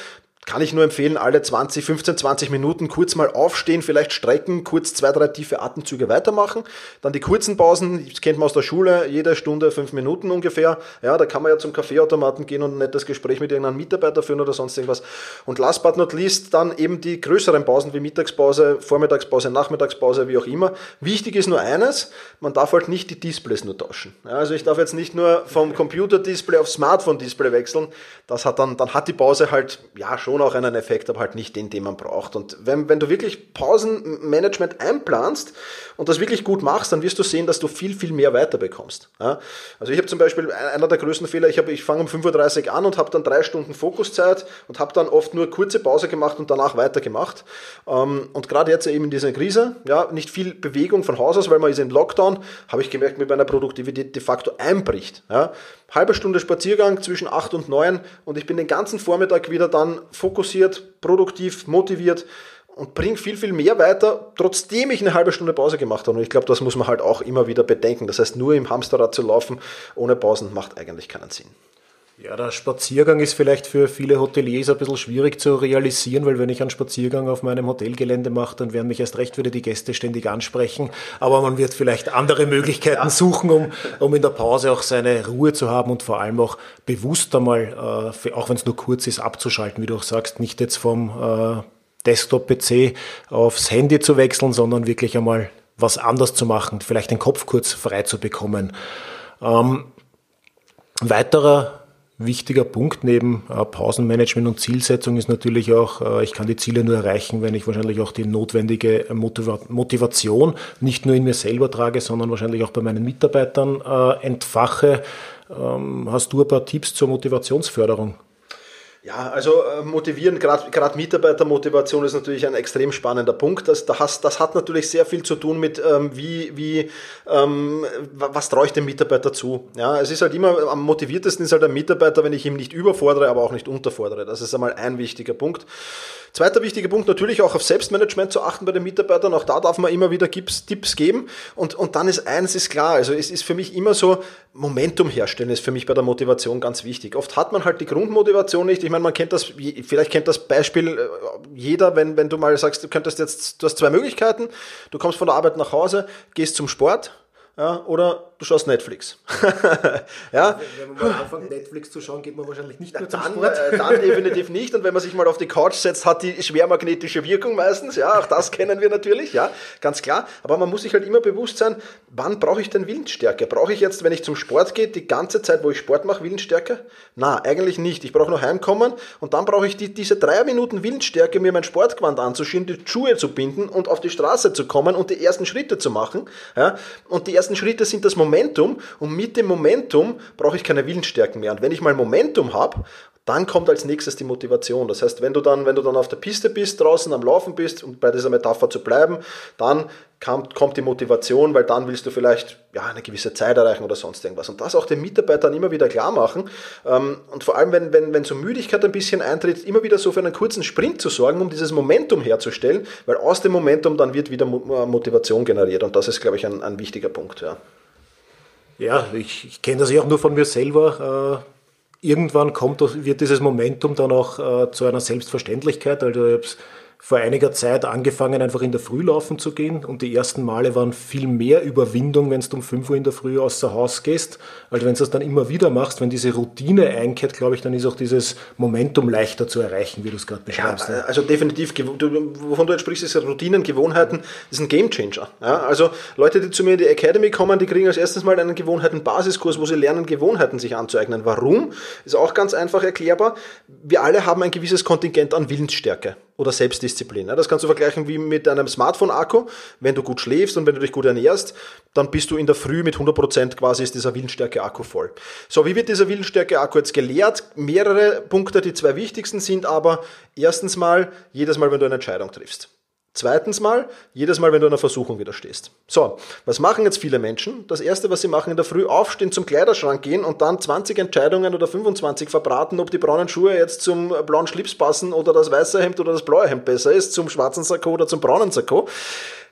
kann ich nur empfehlen, alle 20, 15, 20 Minuten kurz mal aufstehen, vielleicht strecken, kurz zwei, drei tiefe Atemzüge weitermachen. Dann die kurzen Pausen, das kennt man aus der Schule, jede Stunde fünf Minuten ungefähr. Ja, da kann man ja zum Kaffeeautomaten gehen und ein nettes Gespräch mit irgendeinem Mitarbeiter führen oder sonst irgendwas. Und last but not least dann eben die größeren Pausen wie Mittagspause, Vormittagspause, Nachmittagspause, wie auch immer. Wichtig ist nur eines, man darf halt nicht die Displays nur tauschen. Ja, also ich darf jetzt nicht nur vom Computer-Display auf Smartphone-Display wechseln. Das hat dann, dann hat die Pause halt, ja, schon schon auch einen Effekt, aber halt nicht den, den man braucht. Und wenn, wenn du wirklich Pausenmanagement einplanst und das wirklich gut machst, dann wirst du sehen, dass du viel, viel mehr weiterbekommst. Ja? Also ich habe zum Beispiel einer der größten Fehler, ich, ich fange um 5.30 Uhr an und habe dann drei Stunden Fokuszeit und habe dann oft nur kurze Pause gemacht und danach weitergemacht. Ähm, und gerade jetzt eben in dieser Krise, ja, nicht viel Bewegung von Haus aus, weil man ist in Lockdown, habe ich gemerkt, mit meiner Produktivität de facto einbricht. Ja? Halbe Stunde Spaziergang zwischen 8 und 9 und ich bin den ganzen Vormittag wieder dann fokussiert, produktiv, motiviert und bringe viel, viel mehr weiter, trotzdem ich eine halbe Stunde Pause gemacht habe. Und ich glaube, das muss man halt auch immer wieder bedenken. Das heißt, nur im Hamsterrad zu laufen ohne Pausen macht eigentlich keinen Sinn. Ja, der Spaziergang ist vielleicht für viele Hoteliers ein bisschen schwierig zu realisieren, weil wenn ich einen Spaziergang auf meinem Hotelgelände mache, dann werden mich erst recht wieder die Gäste ständig ansprechen. Aber man wird vielleicht andere Möglichkeiten ja. suchen, um, um in der Pause auch seine Ruhe zu haben und vor allem auch bewusst einmal, äh, auch wenn es nur kurz ist, abzuschalten, wie du auch sagst, nicht jetzt vom äh, Desktop-PC aufs Handy zu wechseln, sondern wirklich einmal was anders zu machen, vielleicht den Kopf kurz frei zu bekommen. Ähm, weiterer wichtiger Punkt neben äh, Pausenmanagement und Zielsetzung ist natürlich auch, äh, ich kann die Ziele nur erreichen, wenn ich wahrscheinlich auch die notwendige Motiva Motivation nicht nur in mir selber trage, sondern wahrscheinlich auch bei meinen Mitarbeitern äh, entfache. Ähm, hast du ein paar Tipps zur Motivationsförderung? Ja, also äh, motivieren, gerade Mitarbeitermotivation ist natürlich ein extrem spannender Punkt. Das, das, das hat natürlich sehr viel zu tun mit, ähm, wie, wie ähm, was traue ich dem Mitarbeiter zu. Ja, es ist halt immer, am motiviertesten ist halt ein Mitarbeiter, wenn ich ihm nicht überfordere, aber auch nicht unterfordere. Das ist einmal ein wichtiger Punkt. Zweiter wichtiger Punkt, natürlich auch auf Selbstmanagement zu achten bei den Mitarbeitern. Auch da darf man immer wieder Tipps geben. Und, und dann ist eines ist klar, also es ist für mich immer so, Momentum herstellen ist für mich bei der Motivation ganz wichtig. Oft hat man halt die Grundmotivation nicht. Ich meine, man kennt das, vielleicht kennt das Beispiel äh, jeder, wenn, wenn du mal sagst, du könntest jetzt, du hast zwei Möglichkeiten. Du kommst von der Arbeit nach Hause, gehst zum Sport, ja, oder du schaust Netflix. *laughs* ja. Wenn man mal anfängt, Netflix zu schauen, geht man wahrscheinlich nicht mehr dann, zum Sport. Äh, dann *laughs* definitiv nicht. Und wenn man sich mal auf die Couch setzt, hat die schwermagnetische Wirkung meistens. Ja, auch das kennen wir natürlich, ja, ganz klar. Aber man muss sich halt immer bewusst sein, wann brauche ich denn Willensstärke? Brauche ich jetzt, wenn ich zum Sport gehe, die ganze Zeit, wo ich Sport mache, Willensstärke? Na, eigentlich nicht. Ich brauche nur heimkommen und dann brauche ich die, diese drei Minuten Willensstärke, mir mein Sportgewand anzuschieben, die Schuhe zu binden und auf die Straße zu kommen und die ersten Schritte zu machen. Ja, und die ersten Schritte sind das Momentum und mit dem Momentum brauche ich keine Willensstärken mehr. Und wenn ich mal Momentum habe, dann kommt als nächstes die Motivation. Das heißt, wenn du dann, wenn du dann auf der Piste bist, draußen am Laufen bist, um bei dieser Metapher zu bleiben, dann kommt, die Motivation, weil dann willst du vielleicht ja, eine gewisse Zeit erreichen oder sonst irgendwas. Und das auch den Mitarbeitern immer wieder klar machen. Ähm, und vor allem, wenn, wenn, wenn so Müdigkeit ein bisschen eintritt, immer wieder so für einen kurzen Sprint zu sorgen, um dieses Momentum herzustellen, weil aus dem Momentum dann wird wieder Motivation generiert. Und das ist, glaube ich, ein, ein wichtiger Punkt. Ja. Ja, ich, ich kenne das ja auch nur von mir selber. Äh, irgendwann kommt, wird dieses Momentum dann auch äh, zu einer Selbstverständlichkeit. Also ich vor einiger Zeit angefangen, einfach in der Früh laufen zu gehen. Und die ersten Male waren viel mehr Überwindung, wenn du um 5 Uhr in der Früh außer Haus gehst. Also wenn du das dann immer wieder machst, wenn diese Routine einkehrt, glaube ich, dann ist auch dieses Momentum leichter zu erreichen, wie du es gerade beschreibst. Ja, also definitiv, wovon du jetzt sprichst, ist Routinen, Gewohnheiten, ist ein Gamechanger. Ja, also Leute, die zu mir in die Academy kommen, die kriegen als erstes mal einen Gewohnheiten-Basiskurs, wo sie lernen, Gewohnheiten sich anzueignen. Warum? Ist auch ganz einfach erklärbar. Wir alle haben ein gewisses Kontingent an Willensstärke oder Selbstdisziplin. Das kannst du vergleichen wie mit einem Smartphone-Akku. Wenn du gut schläfst und wenn du dich gut ernährst, dann bist du in der Früh mit 100% quasi ist dieser Willensstärke-Akku voll. So, wie wird dieser Willensstärke-Akku jetzt gelehrt? Mehrere Punkte, die zwei wichtigsten sind aber erstens mal, jedes Mal, wenn du eine Entscheidung triffst. Zweitens mal, jedes Mal, wenn du einer Versuchung widerstehst. So, was machen jetzt viele Menschen? Das erste, was sie machen in der Früh, aufstehen, zum Kleiderschrank gehen und dann 20 Entscheidungen oder 25 verbraten, ob die braunen Schuhe jetzt zum blauen Schlips passen oder das weiße Hemd oder das blaue Hemd besser ist, zum schwarzen Sakko oder zum braunen Sakko.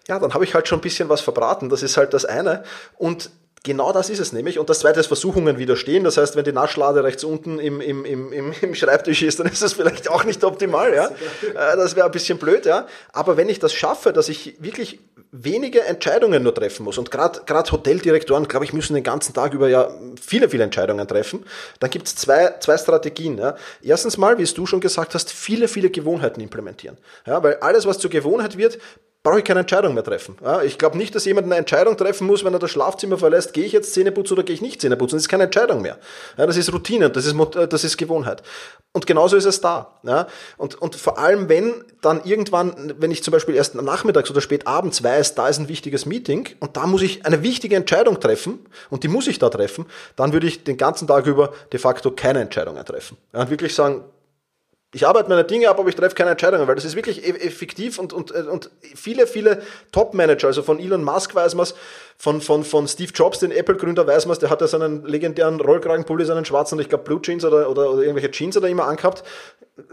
Ja, dann habe ich halt schon ein bisschen was verbraten. Das ist halt das eine. Und Genau das ist es nämlich. Und das zweite ist Versuchungen widerstehen. Das heißt, wenn die Naschlade rechts unten im, im, im, im, Schreibtisch ist, dann ist das vielleicht auch nicht optimal. Ja? Äh, das wäre ein bisschen blöd. Ja? Aber wenn ich das schaffe, dass ich wirklich wenige Entscheidungen nur treffen muss, und gerade Hoteldirektoren, glaube ich, müssen den ganzen Tag über ja viele, viele Entscheidungen treffen, dann gibt es zwei, zwei Strategien. Ja? Erstens mal, wie es du schon gesagt hast, viele, viele Gewohnheiten implementieren. Ja? Weil alles, was zur Gewohnheit wird, brauche ich keine Entscheidung mehr treffen. Ja, ich glaube nicht, dass jemand eine Entscheidung treffen muss, wenn er das Schlafzimmer verlässt, gehe ich jetzt Zähne putzen oder gehe ich nicht Zähne putzen. Das ist keine Entscheidung mehr. Ja, das ist Routine, das ist, das ist Gewohnheit. Und genauso ist es da. Ja, und, und vor allem, wenn dann irgendwann, wenn ich zum Beispiel erst nachmittags oder spät abends weiß, da ist ein wichtiges Meeting und da muss ich eine wichtige Entscheidung treffen und die muss ich da treffen, dann würde ich den ganzen Tag über de facto keine Entscheidungen treffen. Und wirklich sagen, ich arbeite meine Dinge ab, aber ich treffe keine Entscheidungen, weil das ist wirklich e-, effektiv und, und, und viele, viele Top-Manager, also von Elon Musk weiß man von, von, von Steve Jobs, den Apple-Gründer weiß man der hat ja seinen legendären Rollkragenpulli, seinen schwarzen, ich glaube Blue Jeans oder, oder, oder irgendwelche Jeans hat er immer angehabt.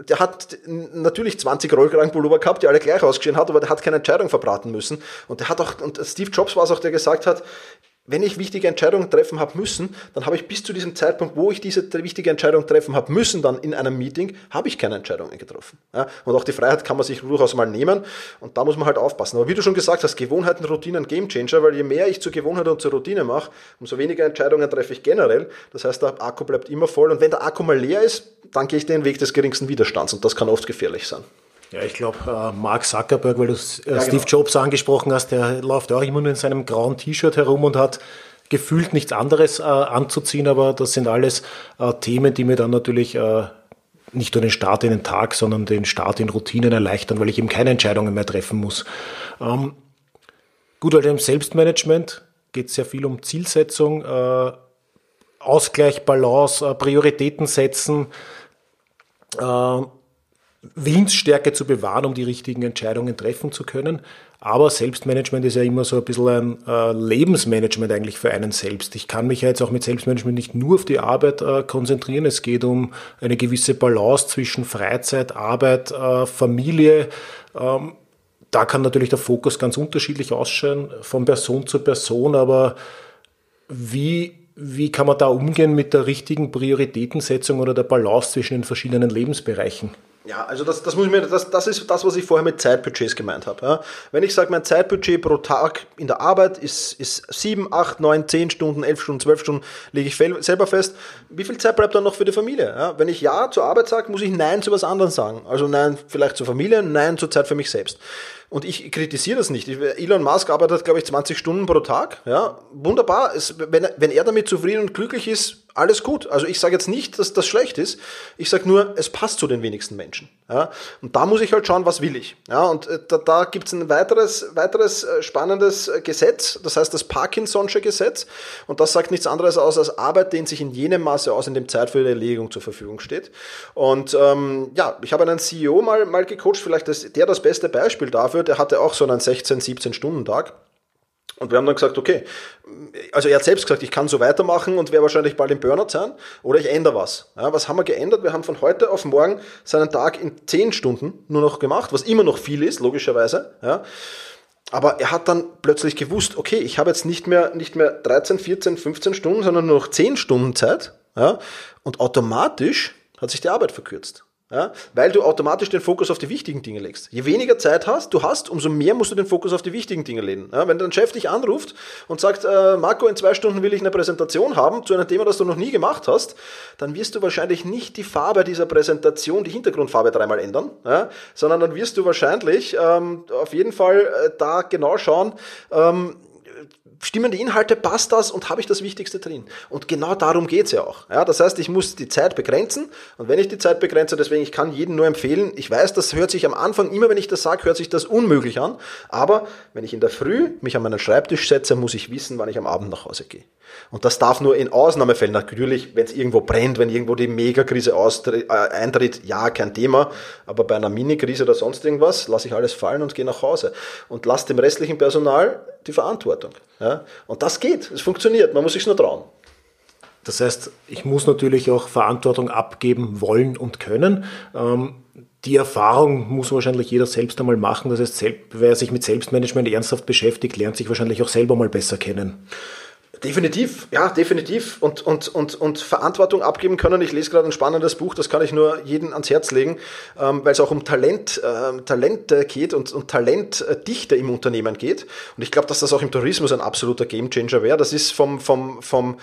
Der hat natürlich 20 Rollkragenpullover gehabt, die alle gleich ausgesehen hat, aber der hat keine Entscheidung verbraten müssen. Und der hat auch, und Steve Jobs war es auch, der gesagt hat, wenn ich wichtige Entscheidungen treffen habe müssen, dann habe ich bis zu diesem Zeitpunkt, wo ich diese wichtige Entscheidung treffen habe müssen, dann in einem Meeting, habe ich keine Entscheidungen getroffen. Ja, und auch die Freiheit kann man sich durchaus mal nehmen und da muss man halt aufpassen. Aber wie du schon gesagt hast, Gewohnheiten, Routinen, Gamechanger, weil je mehr ich zur Gewohnheit und zur Routine mache, umso weniger Entscheidungen treffe ich generell. Das heißt, der Akku bleibt immer voll und wenn der Akku mal leer ist, dann gehe ich den Weg des geringsten Widerstands und das kann oft gefährlich sein. Ja, ich glaube, äh, Mark Zuckerberg, weil du äh, ja, Steve genau. Jobs angesprochen hast, der läuft auch immer nur in seinem grauen T-Shirt herum und hat gefühlt nichts anderes äh, anzuziehen, aber das sind alles äh, Themen, die mir dann natürlich äh, nicht nur den Start in den Tag, sondern den Start in Routinen erleichtern, weil ich eben keine Entscheidungen mehr treffen muss. Ähm, gut, weil im Selbstmanagement geht es sehr viel um Zielsetzung, äh, Ausgleich, Balance, Prioritäten setzen, äh, Willensstärke zu bewahren, um die richtigen Entscheidungen treffen zu können. Aber Selbstmanagement ist ja immer so ein bisschen ein äh, Lebensmanagement eigentlich für einen selbst. Ich kann mich ja jetzt auch mit Selbstmanagement nicht nur auf die Arbeit äh, konzentrieren. Es geht um eine gewisse Balance zwischen Freizeit, Arbeit, äh, Familie. Ähm, da kann natürlich der Fokus ganz unterschiedlich ausschauen, von Person zu Person. Aber wie, wie kann man da umgehen mit der richtigen Prioritätensetzung oder der Balance zwischen den verschiedenen Lebensbereichen? Ja, also das, das muss ich mir, das, das ist das, was ich vorher mit Zeitbudgets gemeint habe. Ja. Wenn ich sage, mein Zeitbudget pro Tag in der Arbeit ist, ist 7, 8, 9, 10 Stunden, 11 Stunden, 12 Stunden, lege ich selber fest, wie viel Zeit bleibt dann noch für die Familie? Ja. Wenn ich Ja zur Arbeit sage, muss ich Nein zu was anderem sagen. Also Nein vielleicht zur Familie, Nein zur Zeit für mich selbst. Und ich kritisiere das nicht. Elon Musk arbeitet, glaube ich, 20 Stunden pro Tag. Ja, wunderbar. Es, wenn, wenn er damit zufrieden und glücklich ist, alles gut. Also ich sage jetzt nicht, dass das schlecht ist. Ich sage nur, es passt zu den wenigsten Menschen. Ja? Und da muss ich halt schauen, was will ich. Ja? Und äh, da, da gibt es ein weiteres, weiteres äh, spannendes äh, Gesetz, das heißt das Parkinson'sche Gesetz. Und das sagt nichts anderes aus, als Arbeit dehnt sich in jenem Maße aus, in dem Zeit für die Erledigung zur Verfügung steht. Und ähm, ja, ich habe einen CEO mal, mal gecoacht, vielleicht ist der das beste Beispiel dafür, der hatte auch so einen 16, 17 Stunden Tag. Und wir haben dann gesagt, okay, also er hat selbst gesagt, ich kann so weitermachen und werde wahrscheinlich bald im Burnout sein oder ich ändere was. Ja, was haben wir geändert? Wir haben von heute auf morgen seinen Tag in 10 Stunden nur noch gemacht, was immer noch viel ist, logischerweise. Ja. Aber er hat dann plötzlich gewusst, okay, ich habe jetzt nicht mehr, nicht mehr 13, 14, 15 Stunden, sondern nur noch 10 Stunden Zeit. Ja, und automatisch hat sich die Arbeit verkürzt. Ja, weil du automatisch den Fokus auf die wichtigen Dinge legst. Je weniger Zeit hast, du hast, umso mehr musst du den Fokus auf die wichtigen Dinge legen. Ja, wenn dein Chef dich anruft und sagt, äh, Marco, in zwei Stunden will ich eine Präsentation haben zu einem Thema, das du noch nie gemacht hast, dann wirst du wahrscheinlich nicht die Farbe dieser Präsentation, die Hintergrundfarbe dreimal ändern, ja, sondern dann wirst du wahrscheinlich ähm, auf jeden Fall äh, da genau schauen, ähm, stimmen die Inhalte, passt das und habe ich das Wichtigste drin? Und genau darum geht's ja auch. Ja, das heißt, ich muss die Zeit begrenzen und wenn ich die Zeit begrenze, deswegen, ich kann jedem nur empfehlen, ich weiß, das hört sich am Anfang, immer wenn ich das sage, hört sich das unmöglich an, aber wenn ich in der Früh mich an meinen Schreibtisch setze, muss ich wissen, wann ich am Abend nach Hause gehe. Und das darf nur in Ausnahmefällen, natürlich, wenn es irgendwo brennt, wenn irgendwo die Megakrise äh, eintritt, ja, kein Thema. Aber bei einer Mini-Krise oder sonst irgendwas, lasse ich alles fallen und gehe nach Hause. Und lasse dem restlichen Personal die Verantwortung. Ja? Und das geht, es funktioniert, man muss sich nur trauen. Das heißt, ich muss natürlich auch Verantwortung abgeben wollen und können. Ähm, die Erfahrung muss wahrscheinlich jeder selbst einmal machen. Das heißt, wer sich mit Selbstmanagement ernsthaft beschäftigt, lernt sich wahrscheinlich auch selber mal besser kennen. Definitiv, ja, definitiv. Und, und, und, und Verantwortung abgeben können. Ich lese gerade ein spannendes Buch, das kann ich nur jedem ans Herz legen, ähm, weil es auch um Talent, äh, Talente geht und, und Talentdichte im Unternehmen geht. Und ich glaube, dass das auch im Tourismus ein absoluter Gamechanger wäre. Das ist vom, vom, vom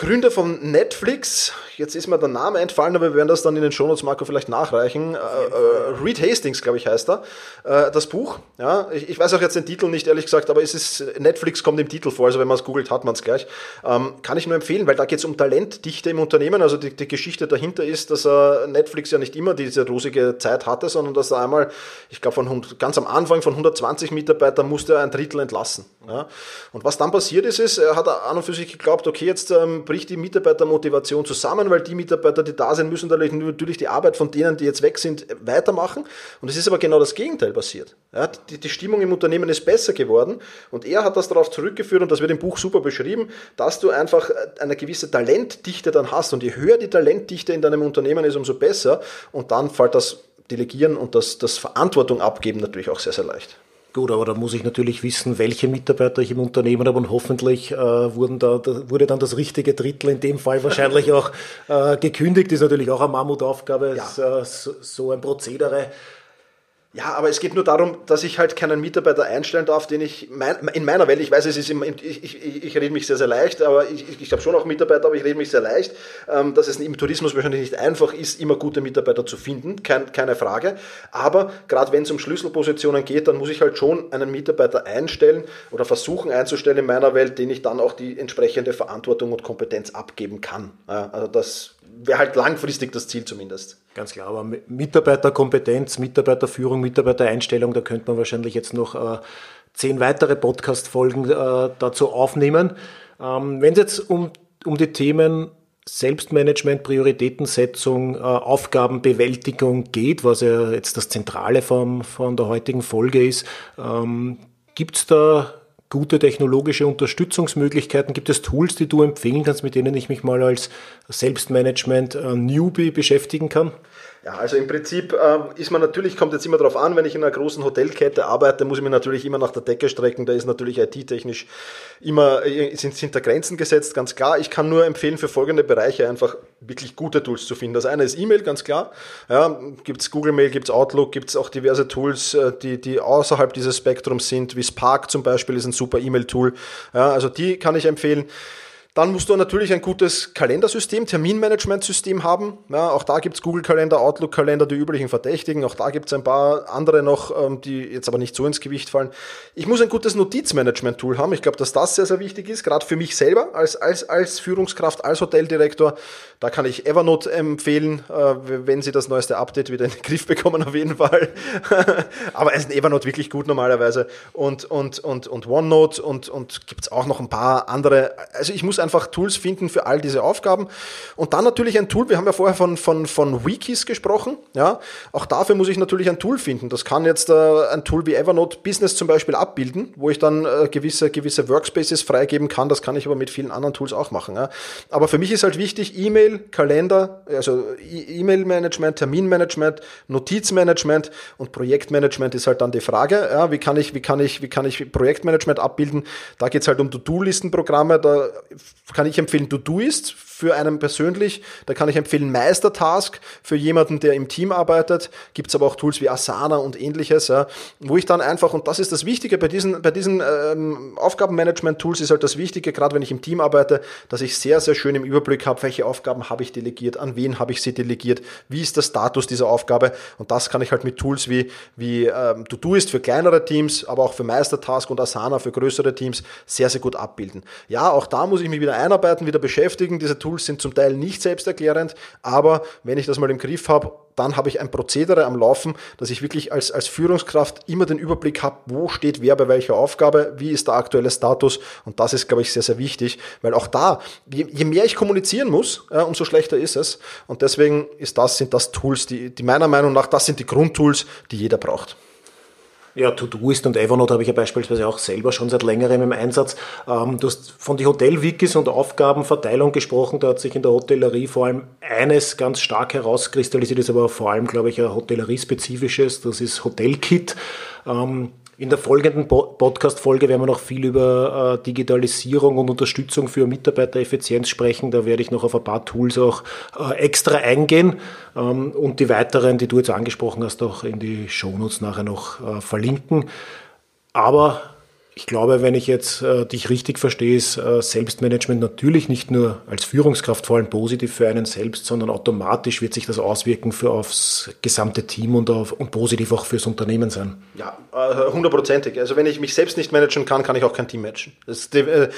Gründer von Netflix, jetzt ist mir der Name entfallen, aber wir werden das dann in den Shownotes, Marco, vielleicht nachreichen. Äh, äh, Reed Hastings, glaube ich, heißt er. Äh, das Buch, ja, ich, ich, weiß auch jetzt den Titel nicht, ehrlich gesagt, aber es ist, Netflix kommt im Titel vor, also wenn man es googelt, hat man es gleich. Ähm, kann ich nur empfehlen, weil da geht es um Talentdichte im Unternehmen. Also die, die Geschichte dahinter ist, dass Netflix ja nicht immer diese rosige Zeit hatte, sondern dass er einmal, ich glaube, von ganz am Anfang von 120 Mitarbeitern musste er ein Drittel entlassen. Ja. Und was dann passiert ist, ist, er hat an und für sich geglaubt, okay, jetzt ähm, bricht die Mitarbeitermotivation zusammen, weil die Mitarbeiter, die da sind, müssen natürlich die Arbeit von denen, die jetzt weg sind, weitermachen. Und es ist aber genau das Gegenteil passiert. Ja, die, die Stimmung im Unternehmen ist besser geworden und er hat das darauf zurückgeführt und das wird im Buch super beschrieben, dass du einfach eine gewisse Talentdichte dann hast und je höher die Talentdichte in deinem Unternehmen ist, umso besser und dann fällt das Delegieren und das, das Verantwortung abgeben natürlich auch sehr, sehr leicht. Gut, aber da muss ich natürlich wissen, welche Mitarbeiter ich im Unternehmen habe und hoffentlich äh, wurden da, da, wurde dann das richtige Drittel in dem Fall wahrscheinlich auch äh, gekündigt. Ist natürlich auch eine Mammutaufgabe, ja. ist, äh, so, so ein Prozedere. Ja, aber es geht nur darum, dass ich halt keinen Mitarbeiter einstellen darf, den ich mein, in meiner Welt, ich weiß, es ist immer, ich, ich, ich rede mich sehr, sehr leicht, aber ich, ich, habe schon auch Mitarbeiter, aber ich rede mich sehr leicht, ähm, dass es im Tourismus wahrscheinlich nicht einfach ist, immer gute Mitarbeiter zu finden, kein, keine Frage. Aber gerade wenn es um Schlüsselpositionen geht, dann muss ich halt schon einen Mitarbeiter einstellen oder versuchen einzustellen in meiner Welt, den ich dann auch die entsprechende Verantwortung und Kompetenz abgeben kann. Ja, also das wäre halt langfristig das Ziel zumindest. Ganz klar, aber Mitarbeiterkompetenz, Mitarbeiterführung, Mitarbeitereinstellung, da könnte man wahrscheinlich jetzt noch äh, zehn weitere Podcast-Folgen äh, dazu aufnehmen. Ähm, Wenn es jetzt um, um die Themen Selbstmanagement, Prioritätensetzung, äh, Aufgabenbewältigung geht, was ja jetzt das Zentrale vom, von der heutigen Folge ist, ähm, gibt es da gute technologische Unterstützungsmöglichkeiten? Gibt es Tools, die du empfehlen kannst, mit denen ich mich mal als Selbstmanagement-Newbie beschäftigen kann? Ja, also im Prinzip ähm, ist man natürlich, kommt jetzt immer darauf an, wenn ich in einer großen Hotelkette arbeite, muss ich mir natürlich immer nach der Decke strecken. Da ist natürlich IT-technisch immer, äh, sind, sind da Grenzen gesetzt, ganz klar. Ich kann nur empfehlen, für folgende Bereiche einfach wirklich gute Tools zu finden. Das eine ist E-Mail, ganz klar. Ja, gibt's Google Mail, gibt's Outlook, gibt's auch diverse Tools, äh, die, die außerhalb dieses Spektrums sind, wie Spark zum Beispiel ist ein super E-Mail-Tool. Ja, also die kann ich empfehlen. Dann musst du natürlich ein gutes Kalendersystem, Terminmanagementsystem haben. Ja, auch da gibt's Google-Kalender, Outlook-Kalender, die üblichen Verdächtigen. Auch da gibt's ein paar andere noch, ähm, die jetzt aber nicht so ins Gewicht fallen. Ich muss ein gutes Notizmanagement-Tool haben. Ich glaube, dass das sehr, sehr wichtig ist, gerade für mich selber als, als, als Führungskraft, als Hoteldirektor. Da kann ich Evernote empfehlen, äh, wenn Sie das neueste Update wieder in den Griff bekommen, auf jeden Fall. *laughs* aber es ist ein Evernote wirklich gut normalerweise. Und, und, und, und OneNote und, und gibt's auch noch ein paar andere. Also ich muss einfach Tools finden für all diese Aufgaben. Und dann natürlich ein Tool, wir haben ja vorher von, von, von Wikis gesprochen, ja, auch dafür muss ich natürlich ein Tool finden. Das kann jetzt äh, ein Tool wie Evernote Business zum Beispiel abbilden, wo ich dann äh, gewisse, gewisse Workspaces freigeben kann. Das kann ich aber mit vielen anderen Tools auch machen. Ja. Aber für mich ist halt wichtig, E-Mail, Kalender, also e- E-Mail-Management, Terminmanagement, Notizmanagement und Projektmanagement ist halt dann die Frage, ja, wie kann ich, wie kann ich, wie kann ich Projektmanagement abbilden? Da geht es halt um To-Do-Listenprogramme, da kann ich empfehlen, Todoist für einen persönlich. Da kann ich empfehlen Meistertask für jemanden, der im Team arbeitet. Gibt es aber auch Tools wie Asana und ähnliches, ja, wo ich dann einfach, und das ist das Wichtige bei diesen, bei diesen ähm, Aufgabenmanagement-Tools ist halt das Wichtige, gerade wenn ich im Team arbeite, dass ich sehr, sehr schön im Überblick habe, welche Aufgaben habe ich delegiert, an wen habe ich sie delegiert, wie ist der Status dieser Aufgabe. Und das kann ich halt mit Tools wie, wie ähm, To-Do-Ist für kleinere Teams, aber auch für Meistertask und Asana für größere Teams sehr, sehr gut abbilden. Ja, auch da muss ich mich wieder einarbeiten, wieder beschäftigen. Diese Tools sind zum Teil nicht selbsterklärend, aber wenn ich das mal im Griff habe, dann habe ich ein Prozedere am Laufen, dass ich wirklich als, als Führungskraft immer den Überblick habe, wo steht wer bei welcher Aufgabe, wie ist der aktuelle Status und das ist, glaube ich, sehr, sehr wichtig, weil auch da, je, je mehr ich kommunizieren muss, äh, umso schlechter ist es und deswegen ist das, sind das Tools, die, die meiner Meinung nach, das sind die Grundtools, die jeder braucht. Ja, Todoist und Evernote habe ich ja beispielsweise auch selber schon seit längerem im Einsatz. Ähm, du hast von den Hotelwikis und Aufgabenverteilung gesprochen. Da hat sich in der Hotellerie vor allem eines ganz stark herauskristallisiert, ist aber vor allem, glaube ich, ein Hotellerie-spezifisches. Das ist Hotelkit. Ähm, in der folgenden Podcast-Folge werden wir noch viel über äh, Digitalisierung und Unterstützung für Mitarbeitereffizienz sprechen. Da werde ich noch auf ein paar Tools auch äh, extra eingehen ähm, und die weiteren, die du jetzt angesprochen hast, auch in die Shownotes nachher noch äh, verlinken. Aber ich glaube, wenn ich jetzt äh, dich richtig verstehe, ist äh, Selbstmanagement natürlich nicht nur als Führungskraft vor allem positiv für einen selbst, sondern automatisch wird sich das auswirken für aufs gesamte Team und, auf, und positiv auch fürs Unternehmen sein. Ja, äh, hundertprozentig. Also wenn ich mich selbst nicht managen kann, kann ich auch kein Team managen. Das, die, äh,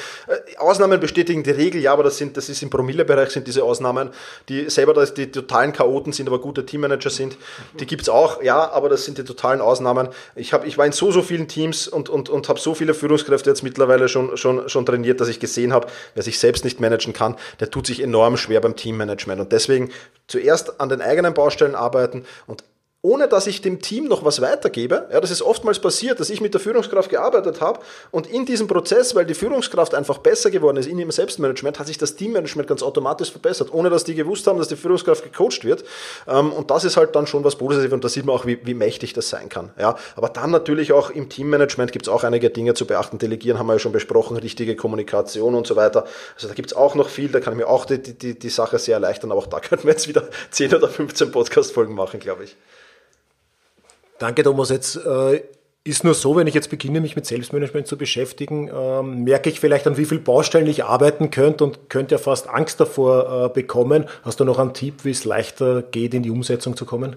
Ausnahmen bestätigen die Regel, ja, aber das sind, das ist im Promillebereich sind diese Ausnahmen, die selber das, die totalen Chaoten sind, aber gute Teammanager sind. Die gibt's auch, ja, aber das sind die totalen Ausnahmen. Ich, hab, ich war in so, so vielen Teams und, und, und habe so viele viele Führungskräfte jetzt mittlerweile schon, schon, schon trainiert, dass ich gesehen habe, wer sich selbst nicht managen kann, der tut sich enorm schwer beim Teammanagement. Und deswegen zuerst an den eigenen Baustellen arbeiten und ohne dass ich dem Team noch was weitergebe. Ja, das ist oftmals passiert, dass ich mit der Führungskraft gearbeitet habe und in diesem Prozess, weil die Führungskraft einfach besser geworden ist in ihrem Selbstmanagement, hat sich das Teammanagement ganz automatisch verbessert, ohne dass die gewusst haben, dass die Führungskraft gecoacht wird. Ähm, und das ist halt dann schon was Positives und da sieht man auch, wie, wie mächtig das sein kann. Ja, aber dann natürlich auch im Teammanagement gibt es auch einige Dinge zu beachten. Delegieren haben wir ja schon besprochen, richtige Kommunikation und so weiter. Also da gibt es auch noch viel, da kann ich mir auch die, die, die Sache sehr erleichtern, aber auch da *laughs* könnten wir jetzt wieder 10 oder 15 Podcast-Folgen machen, glaube ich. Danke, Thomas. Jetzt äh, ist nur so, wenn ich jetzt beginne, mich mit Selbstmanagement zu beschäftigen, äh, merke ich vielleicht, an wie vielen Baustellen ich arbeiten könnte und könnte ja fast Angst davor äh, bekommen. Hast du noch einen Tipp, wie es leichter geht, in die Umsetzung zu kommen?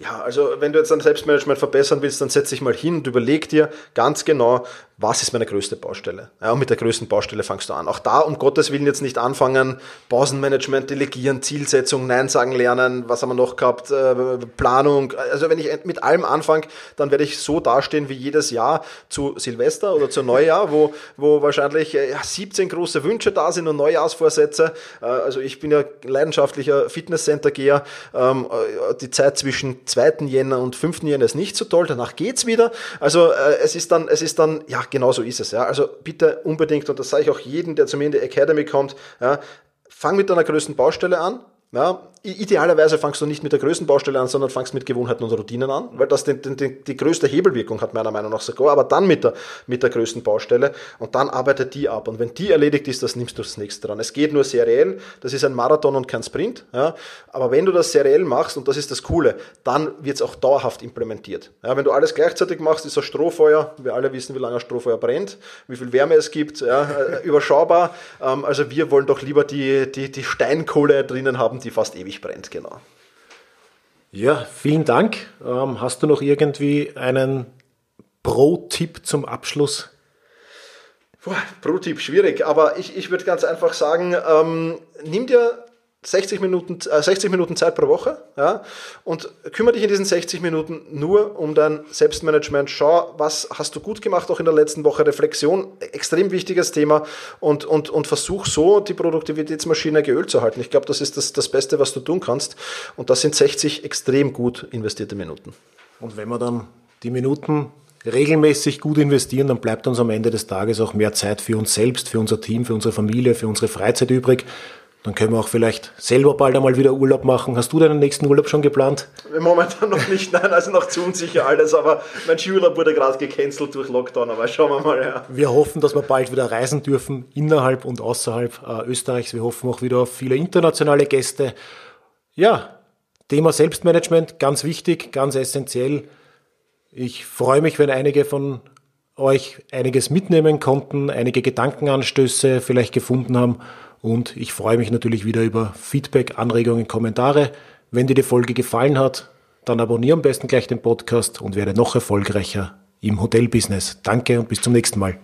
Ja, also wenn du jetzt dein Selbstmanagement verbessern willst, dann setz dich mal hin und überleg dir ganz genau, was ist meine größte Baustelle? Ja, und mit der größten Baustelle fangst du an. Auch da, um Gottes Willen, jetzt nicht anfangen, Pausenmanagement, Delegieren, Zielsetzung, Nein sagen lernen, was haben wir noch gehabt, äh, Planung. Also wenn ich mit allem anfange, dann werde ich so dastehen wie jedes Jahr zu Silvester oder zu Neujahr, wo, wo wahrscheinlich äh, ja, 17 große Wünsche da sind und Neujahrsvorsätze. Äh, also ich bin ja leidenschaftlicher Fitnesscenter-Geher. Ähm, äh, die Zeit zwischen 2. Jänner und 5. Jänner ist nicht so toll, danach geht's wieder. Also äh, es ist dann, es ist dann, ja, genau so ist es. Ja. Also bitte unbedingt, und das sage ich auch jedem, der zu mir in die Academy kommt, ja, fang mit deiner größten Baustelle an, ja, idealerweise fangst du nicht mit der größten Baustelle an, sondern fangst mit Gewohnheiten und Routinen an, weil das den, den, den, die größte Hebelwirkung hat, meiner Meinung nach sogar, aber dann mit der, mit der größten Baustelle und dann arbeitet die ab. Und wenn die erledigt ist, das nimmst du das nächste dran. Es geht nur seriell, das ist ein Marathon und kein Sprint, ja, aber wenn du das seriell machst, und das ist das Coole, dann wird es auch dauerhaft implementiert. Ja, wenn du alles gleichzeitig machst, ist ein Strohfeuer, wir alle wissen, wie lange ein Strohfeuer brennt, wie viel Wärme es gibt, ja, *laughs* äh, überschaubar. Ähm, also wir wollen doch lieber die, die, die Steinkohle drinnen haben, die fast ewig brennt, genau. Ja, vielen Dank. Ähm, hast du noch irgendwie einen Pro-Tipp zum Abschluss? Pro-Tipp, schwierig, aber ich, ich würde ganz einfach sagen, ähm, nimm dir 60 Minuten, äh, 60 Minuten Zeit pro Woche ja, und kümmere dich in diesen 60 Minuten nur um dein Selbstmanagement. Schau, was hast du gut gemacht, auch in der letzten Woche. Reflexion, extrem wichtiges Thema und, und, und versuch so die Produktivitätsmaschine geölt zu halten. Ich glaube, das ist das, das Beste, was du tun kannst und das sind 60 extrem gut investierte Minuten. Und wenn wir dann die Minuten regelmäßig gut investieren, dann bleibt uns am Ende des Tages auch mehr Zeit für uns selbst, für unser Team, für unsere Familie, für unsere Freizeit übrig Dann können wir auch vielleicht selber bald einmal wieder Urlaub machen. Hast du deinen nächsten Urlaub schon geplant? Momentan noch nicht, nein, also noch zu unsicher alles, aber mein Skiurlaub wurde gerade gecancelt durch Lockdown, aber schauen wir mal. Ja. Wir hoffen, dass wir bald wieder reisen dürfen, innerhalb und außerhalb äh, Österreichs. Wir hoffen auch wieder auf viele internationale Gäste. Ja, Thema Selbstmanagement, ganz wichtig, ganz essentiell. Ich freue mich, wenn einige von euch einiges mitnehmen konnten, einige Gedankenanstöße vielleicht gefunden haben. Und ich freue mich natürlich wieder über Feedback, Anregungen, Kommentare. Wenn dir die Folge gefallen hat, dann abonniere am besten gleich den Podcast und werde noch erfolgreicher im Hotelbusiness. Danke und bis zum nächsten Mal.